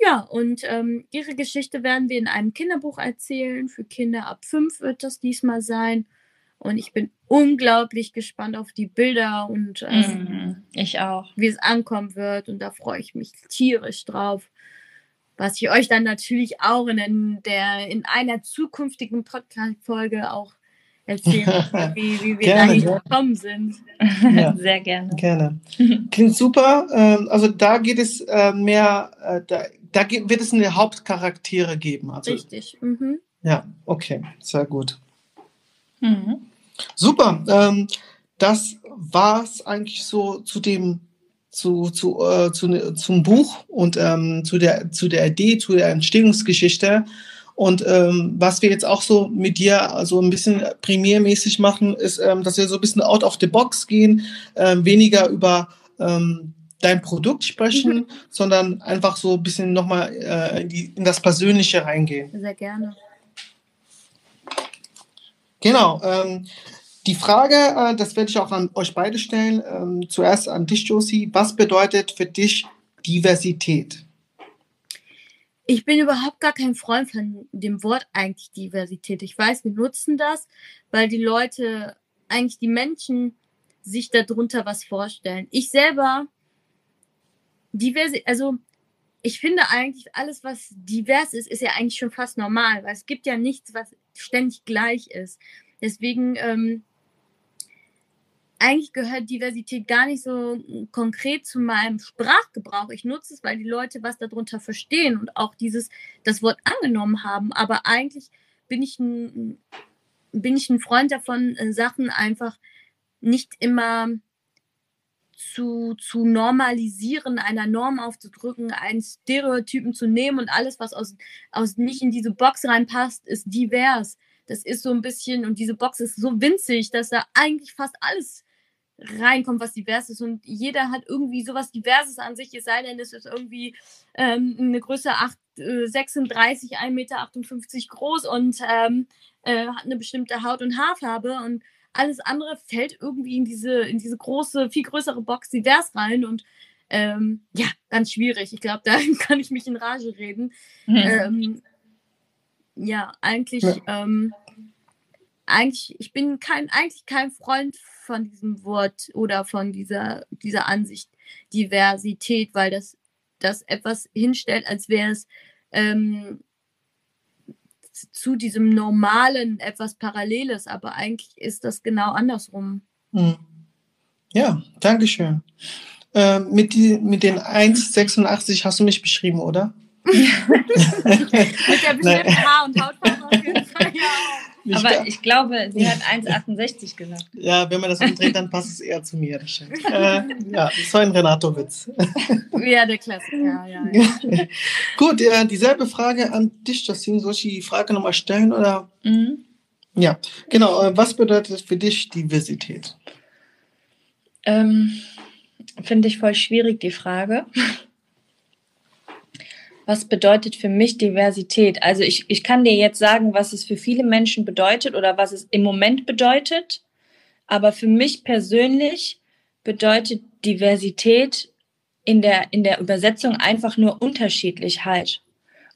Ja, und ähm, ihre Geschichte werden wir in einem Kinderbuch erzählen. Für Kinder ab fünf wird das diesmal sein. Und ich bin unglaublich gespannt auf die Bilder und äh, mm, ich auch. wie es ankommen wird. Und da freue ich mich tierisch drauf. Was ich euch dann natürlich auch in, der, in einer zukünftigen Podcast-Folge auch erzählen, wie, wie wir gerne, da gekommen sind. Ja, Sehr gerne. Gerne. Klingt super. Ähm, also da geht es äh, mehr, äh, da, da wird es eine Hauptcharaktere geben. Also, Richtig. Mhm. Ja, okay, sehr gut. Mhm. Super. Ähm, das war es eigentlich so zu dem zu, zu, äh, zu, zum Buch und ähm, zu, der, zu der Idee, zu der Entstehungsgeschichte. Und ähm, was wir jetzt auch so mit dir also ein bisschen primärmäßig machen, ist, ähm, dass wir so ein bisschen out of the box gehen, ähm, weniger über ähm, dein Produkt sprechen, mhm. sondern einfach so ein bisschen nochmal äh, in, in das Persönliche reingehen. Sehr gerne. Genau. Ähm, die Frage, äh, das werde ich auch an euch beide stellen. Ähm, zuerst an dich, Josie. Was bedeutet für dich Diversität? Ich bin überhaupt gar kein Freund von dem Wort eigentlich Diversität. Ich weiß, wir nutzen das, weil die Leute, eigentlich die Menschen sich darunter was vorstellen. Ich selber, Diversität, also ich finde eigentlich alles, was divers ist, ist ja eigentlich schon fast normal, weil es gibt ja nichts, was ständig gleich ist. Deswegen, ähm, eigentlich gehört Diversität gar nicht so konkret zu meinem Sprachgebrauch. Ich nutze es, weil die Leute was darunter verstehen und auch dieses, das Wort angenommen haben. Aber eigentlich bin ich ein, bin ich ein Freund davon, äh, Sachen einfach nicht immer zu, zu normalisieren, einer Norm aufzudrücken, einen Stereotypen zu nehmen und alles, was aus, aus nicht in diese Box reinpasst, ist divers. Das ist so ein bisschen, und diese Box ist so winzig, dass da eigentlich fast alles reinkommt, was divers ist. Und jeder hat irgendwie sowas Diverses an sich, es sei denn, es ist irgendwie ähm, eine Größe 8, äh, 36, 1,58 Meter groß und ähm, äh, hat eine bestimmte Haut- und Haarfarbe. Und alles andere fällt irgendwie in diese, in diese große, viel größere Box divers rein und ähm, ja, ganz schwierig. Ich glaube, da kann ich mich in Rage reden. Mhm. Ähm, ja, eigentlich, ja. Ähm, eigentlich, ich bin kein, eigentlich kein Freund von diesem Wort oder von dieser, dieser Ansicht Diversität, weil das, das etwas hinstellt, als wäre es ähm, zu diesem Normalen etwas Paralleles, aber eigentlich ist das genau andersrum. Hm. Ja, danke schön. Äh, mit, die, mit den 1,86 hast du mich beschrieben, oder? mit der bestimmten Haar- und Hautfarbe auf jeden Fall, ja. Aber ich glaube, sie hat 1,68 gesagt. Ja, wenn man das umdreht, dann passt es eher zu mir. Äh, ja, das war ein Renato-Witz. ja, der Klassiker, ja. ja. Gut, äh, dieselbe Frage an dich, Justine. Soll ich die Frage nochmal stellen? Oder? Mhm. Ja, genau. Äh, was bedeutet für dich Diversität? Ähm, Finde ich voll schwierig, die Frage was bedeutet für mich Diversität? Also ich, ich kann dir jetzt sagen, was es für viele Menschen bedeutet oder was es im Moment bedeutet. Aber für mich persönlich bedeutet Diversität in der, in der Übersetzung einfach nur Unterschiedlichkeit.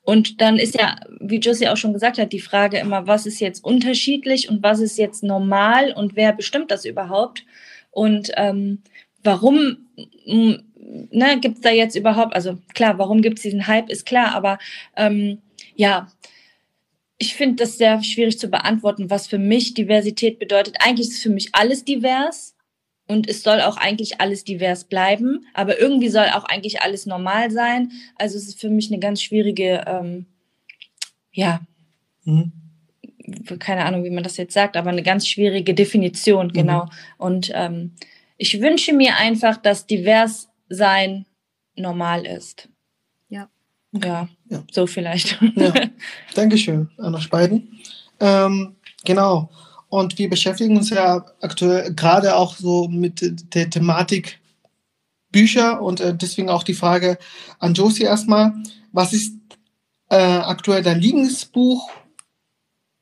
Und dann ist ja, wie Josie auch schon gesagt hat, die Frage immer, was ist jetzt unterschiedlich und was ist jetzt normal und wer bestimmt das überhaupt? Und ähm, warum ne, gibt es da jetzt überhaupt, also klar, warum gibt es diesen Hype, ist klar, aber ähm, ja, ich finde das sehr schwierig zu beantworten, was für mich Diversität bedeutet. Eigentlich ist für mich alles divers und es soll auch eigentlich alles divers bleiben, aber irgendwie soll auch eigentlich alles normal sein. Also es ist für mich eine ganz schwierige, ähm, ja, mhm. keine Ahnung, wie man das jetzt sagt, aber eine ganz schwierige Definition, mhm. genau. Und ähm, ich wünsche mir einfach, dass divers sein normal ist. Ja. Ja, ja. so vielleicht. Ja. Dankeschön an euch beiden. Ähm, genau. Und wir beschäftigen uns ja aktuell gerade auch so mit der Thematik Bücher und äh, deswegen auch die Frage an Josie erstmal. Was ist äh, aktuell dein Lieblingsbuch,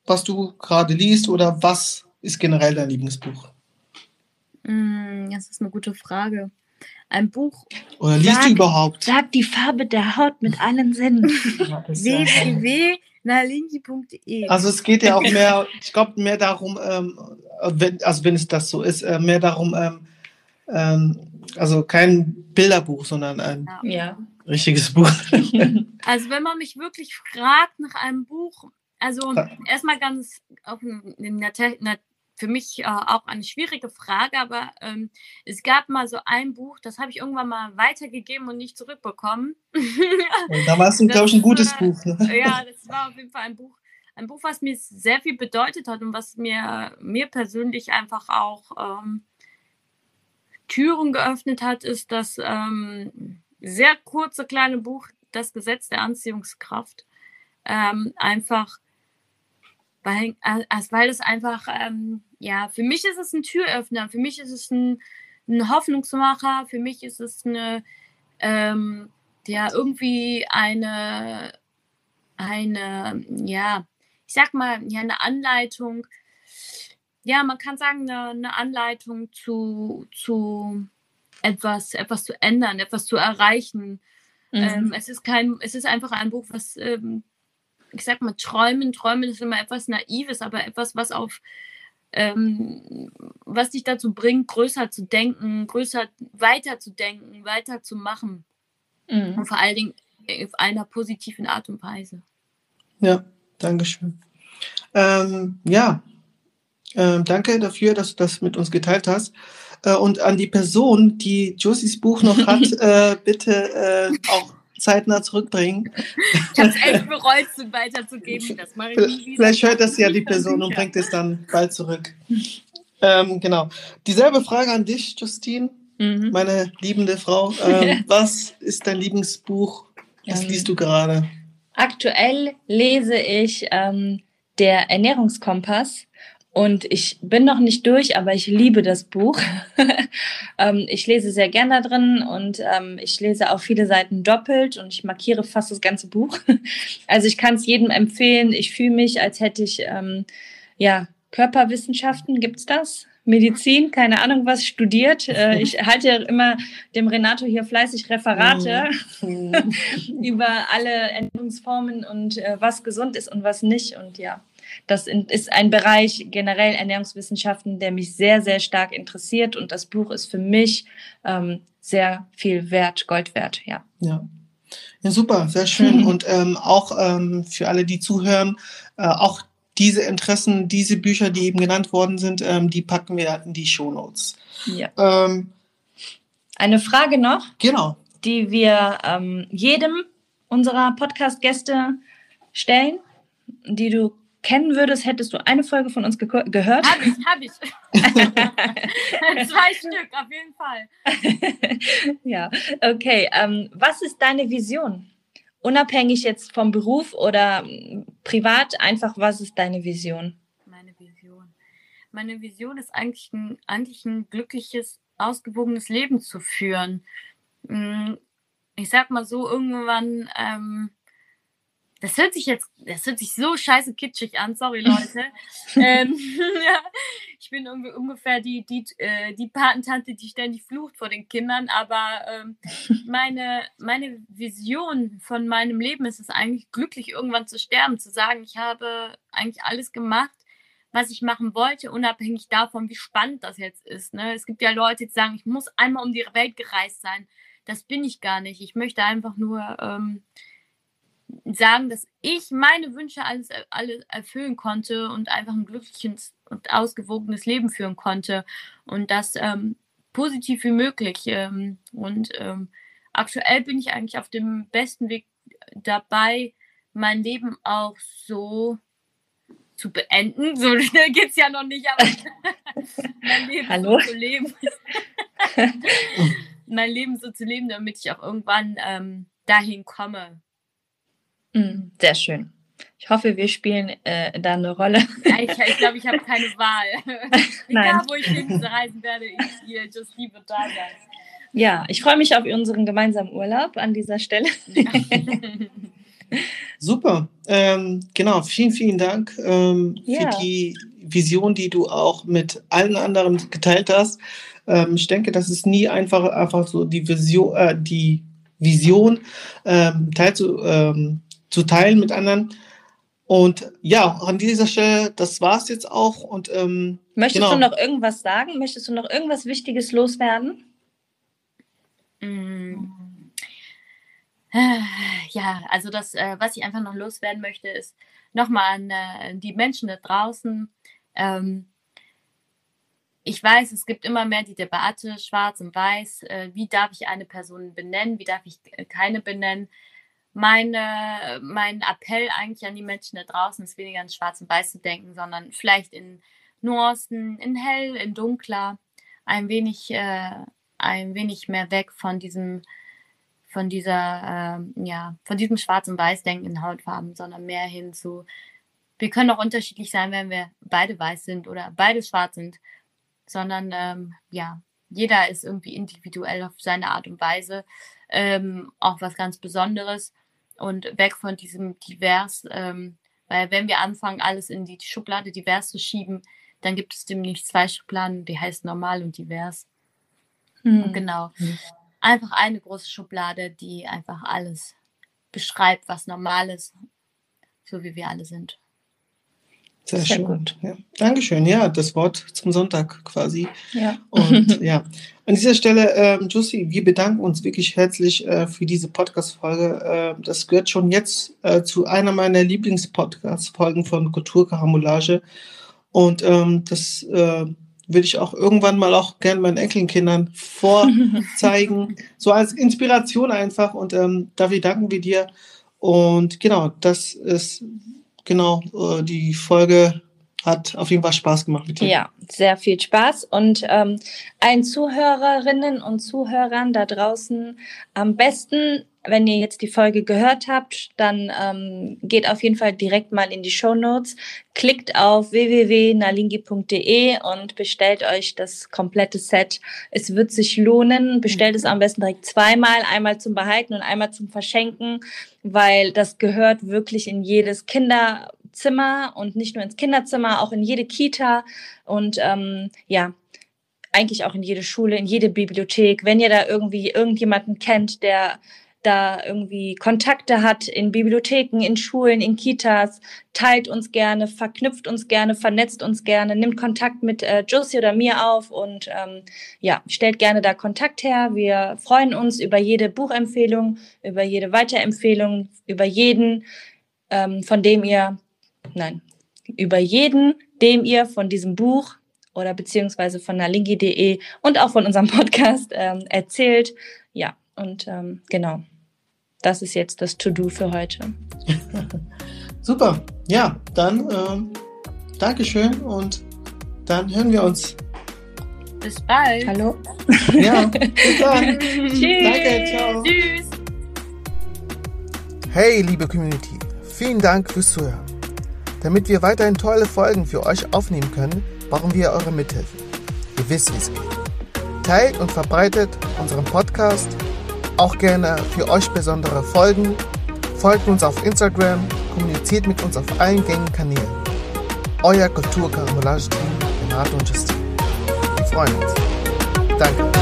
was du gerade liest oder was ist generell dein Lieblingsbuch? Mm, das ist eine gute Frage ein Buch. Oder liest sag, du überhaupt? Sag die Farbe der Haut mit allen Sinnen. www.nalingi.de Also es geht ja auch mehr, ich glaube mehr darum, ähm, wenn, also wenn es das so ist, äh, mehr darum, ähm, ähm, also kein Bilderbuch, sondern ein ja. richtiges Buch. also wenn man mich wirklich fragt nach einem Buch, also erstmal ganz auf einer für mich äh, auch eine schwierige Frage, aber ähm, es gab mal so ein Buch, das habe ich irgendwann mal weitergegeben und nicht zurückbekommen. Und da war es, glaube ich, ein gutes Buch. Ne? Ja, das war auf jeden Fall ein Buch, ein Buch, was mir sehr viel bedeutet hat und was mir, mir persönlich einfach auch ähm, Türen geöffnet hat, ist das ähm, sehr kurze kleine Buch Das Gesetz der Anziehungskraft. Ähm, einfach, weil, also weil es einfach, ähm, ja, für mich ist es ein Türöffner, für mich ist es ein, ein Hoffnungsmacher, für mich ist es eine, ähm, ja, irgendwie eine, eine, ja, ich sag mal, ja, eine Anleitung, ja, man kann sagen, eine, eine Anleitung zu, zu etwas, etwas zu ändern, etwas zu erreichen. Mhm. Ähm, es ist kein, es ist einfach ein Buch, was, ähm, ich sag mal, Träumen, Träumen ist immer etwas Naives, aber etwas, was auf, ähm, was dich dazu bringt, größer zu denken, größer weiter zu denken, weiter zu machen. Mhm. Und vor allen Dingen auf einer positiven Art und Weise. Ja, Dankeschön. Ähm, ja, ähm, danke dafür, dass du das mit uns geteilt hast. Äh, und an die Person, die Josies Buch noch hat, äh, bitte äh, auch zeitnah zurückbringen. Ich habe es echt bereut, es weiterzugeben. Das mache ich nie wieder. Vielleicht hört das ja die Person und bringt es dann bald zurück. Ähm, genau. Dieselbe Frage an dich, Justine, mhm. meine liebende Frau. Ähm, was ist dein Lieblingsbuch? Was ähm, liest du gerade? Aktuell lese ich ähm, Der Ernährungskompass und ich bin noch nicht durch, aber ich liebe das Buch. ähm, ich lese sehr gern da drin und ähm, ich lese auch viele Seiten doppelt und ich markiere fast das ganze Buch. also ich kann es jedem empfehlen. Ich fühle mich, als hätte ich ähm, ja Körperwissenschaften, gibt's das? Medizin, keine Ahnung was, studiert. Äh, ich halte ja immer dem Renato hier fleißig Referate mhm. über alle Ernährungsformen und äh, was gesund ist und was nicht. Und ja, das ist ein Bereich generell Ernährungswissenschaften, der mich sehr, sehr stark interessiert und das Buch ist für mich ähm, sehr viel wert, Gold wert, ja. Ja. Ja, super, sehr schön. Und ähm, auch ähm, für alle, die zuhören, äh, auch diese Interessen, diese Bücher, die eben genannt worden sind, ähm, die packen wir in die Shownotes. Ja. Ähm, Eine Frage noch, genau. die wir ähm, jedem unserer Podcast-Gäste stellen, die du kennen würdest, hättest du eine Folge von uns ge gehört? Hab ich, hab ich. Zwei Stück, auf jeden Fall. ja, okay. Ähm, was ist deine Vision? Unabhängig jetzt vom Beruf oder mm, privat, einfach, was ist deine Vision? Meine Vision. Meine Vision ist eigentlich ein, eigentlich ein glückliches, ausgewogenes Leben zu führen. Mm, ich sag mal so, irgendwann ähm, das hört sich jetzt, das hört sich so scheiße kitschig an, sorry Leute. ähm, ja, ich bin ungefähr die, die, äh, die Patentante, die ständig flucht vor den Kindern, aber ähm, meine, meine Vision von meinem Leben ist es eigentlich, glücklich irgendwann zu sterben, zu sagen, ich habe eigentlich alles gemacht, was ich machen wollte, unabhängig davon, wie spannend das jetzt ist. Ne? Es gibt ja Leute, die sagen, ich muss einmal um die Welt gereist sein. Das bin ich gar nicht. Ich möchte einfach nur ähm, sagen, dass ich meine Wünsche alles, alle erfüllen konnte und einfach ein glückliches und ausgewogenes Leben führen konnte und das ähm, positiv wie möglich. Ähm, und ähm, aktuell bin ich eigentlich auf dem besten Weg dabei, mein Leben auch so zu beenden. So schnell geht es ja noch nicht, aber mein Leben Hallo? so zu leben. mein Leben so zu leben, damit ich auch irgendwann ähm, dahin komme, sehr schön. Ich hoffe, wir spielen äh, da eine Rolle. Ja, ich glaube, ich, glaub, ich habe keine Wahl. Egal, wo ich hinreisen werde, ich hier just liebe da sein. Ja, ich freue mich auf unseren gemeinsamen Urlaub an dieser Stelle. Super. Ähm, genau, vielen, vielen Dank ähm, ja. für die Vision, die du auch mit allen anderen geteilt hast. Ähm, ich denke, das ist nie einfach, einfach so die Vision, äh, die Vision ähm, teilzu, ähm, zu teilen mit anderen. Und ja, an dieser Stelle, das war es jetzt auch. Und, ähm, Möchtest genau. du noch irgendwas sagen? Möchtest du noch irgendwas Wichtiges loswerden? Mm. Ja, also das, äh, was ich einfach noch loswerden möchte, ist nochmal an äh, die Menschen da draußen. Ähm, ich weiß, es gibt immer mehr die Debatte, schwarz und weiß. Äh, wie darf ich eine Person benennen? Wie darf ich keine benennen? Meine, mein Appell eigentlich an die Menschen da draußen ist weniger in Schwarz und Weiß zu denken, sondern vielleicht in Nuancen, in hell, in dunkler, ein wenig äh, ein wenig mehr weg von diesem, von dieser, äh, ja, von diesem Schwarz- und Weiß-Denken in Hautfarben, sondern mehr hin zu, wir können auch unterschiedlich sein, wenn wir beide weiß sind oder beide schwarz sind, sondern ähm, ja, jeder ist irgendwie individuell auf seine Art und Weise ähm, auch was ganz Besonderes und weg von diesem divers, ähm, weil wenn wir anfangen, alles in die Schublade divers zu schieben, dann gibt es demnächst zwei Schubladen, die heißt normal und divers. Hm. Genau. Hm. Einfach eine große Schublade, die einfach alles beschreibt, was normal ist, so wie wir alle sind. Sehr, Sehr schön. Gut. Ja. Dankeschön. Ja, das Wort zum Sonntag quasi. Ja. Und ja, an dieser Stelle, ähm, Jussi, wir bedanken uns wirklich herzlich äh, für diese Podcast-Folge. Äh, das gehört schon jetzt äh, zu einer meiner Lieblings-Podcast-Folgen von Kulturkaramolage. Und ähm, das äh, will ich auch irgendwann mal auch gerne meinen Enkelkindern vorzeigen. so als Inspiration einfach. Und ähm, dafür danken wir dir. Und genau, das ist genau, äh, die Folge hat auf jeden Fall Spaß gemacht mit dir. Ja, sehr viel Spaß. Und ähm, allen Zuhörerinnen und Zuhörern da draußen am besten, wenn ihr jetzt die Folge gehört habt, dann ähm, geht auf jeden Fall direkt mal in die Show Notes, klickt auf www.nalingi.de und bestellt euch das komplette Set. Es wird sich lohnen. Bestellt es am besten direkt zweimal, einmal zum Behalten und einmal zum Verschenken, weil das gehört wirklich in jedes Kinder Zimmer und nicht nur ins Kinderzimmer, auch in jede Kita und ähm, ja, eigentlich auch in jede Schule, in jede Bibliothek. Wenn ihr da irgendwie irgendjemanden kennt, der da irgendwie Kontakte hat in Bibliotheken, in Schulen, in Kitas, teilt uns gerne, verknüpft uns gerne, vernetzt uns gerne, nimmt Kontakt mit äh, Josie oder mir auf und ähm, ja, stellt gerne da Kontakt her. Wir freuen uns über jede Buchempfehlung, über jede Weiterempfehlung, über jeden, ähm, von dem ihr nein, über jeden, dem ihr von diesem Buch oder beziehungsweise von nalingi.de und auch von unserem Podcast ähm, erzählt. Ja, und ähm, genau, das ist jetzt das To-Do für heute. Super, ja, dann ähm, Dankeschön und dann hören wir uns. Bis bald. Hallo. Ja, bis dann. Tschüss. Danke, ciao. Tschüss. Hey, liebe Community, vielen Dank fürs Zuhören. Damit wir weiterhin tolle Folgen für euch aufnehmen können, brauchen wir eure Mithilfe. Ihr wisst, wie es geht. Teilt und verbreitet unseren Podcast, auch gerne für euch besondere Folgen. Folgt uns auf Instagram, kommuniziert mit uns auf allen gängigen Kanälen. Euer Kulturkarambolage-Team, Renato und Justine. Wir freuen uns. Danke.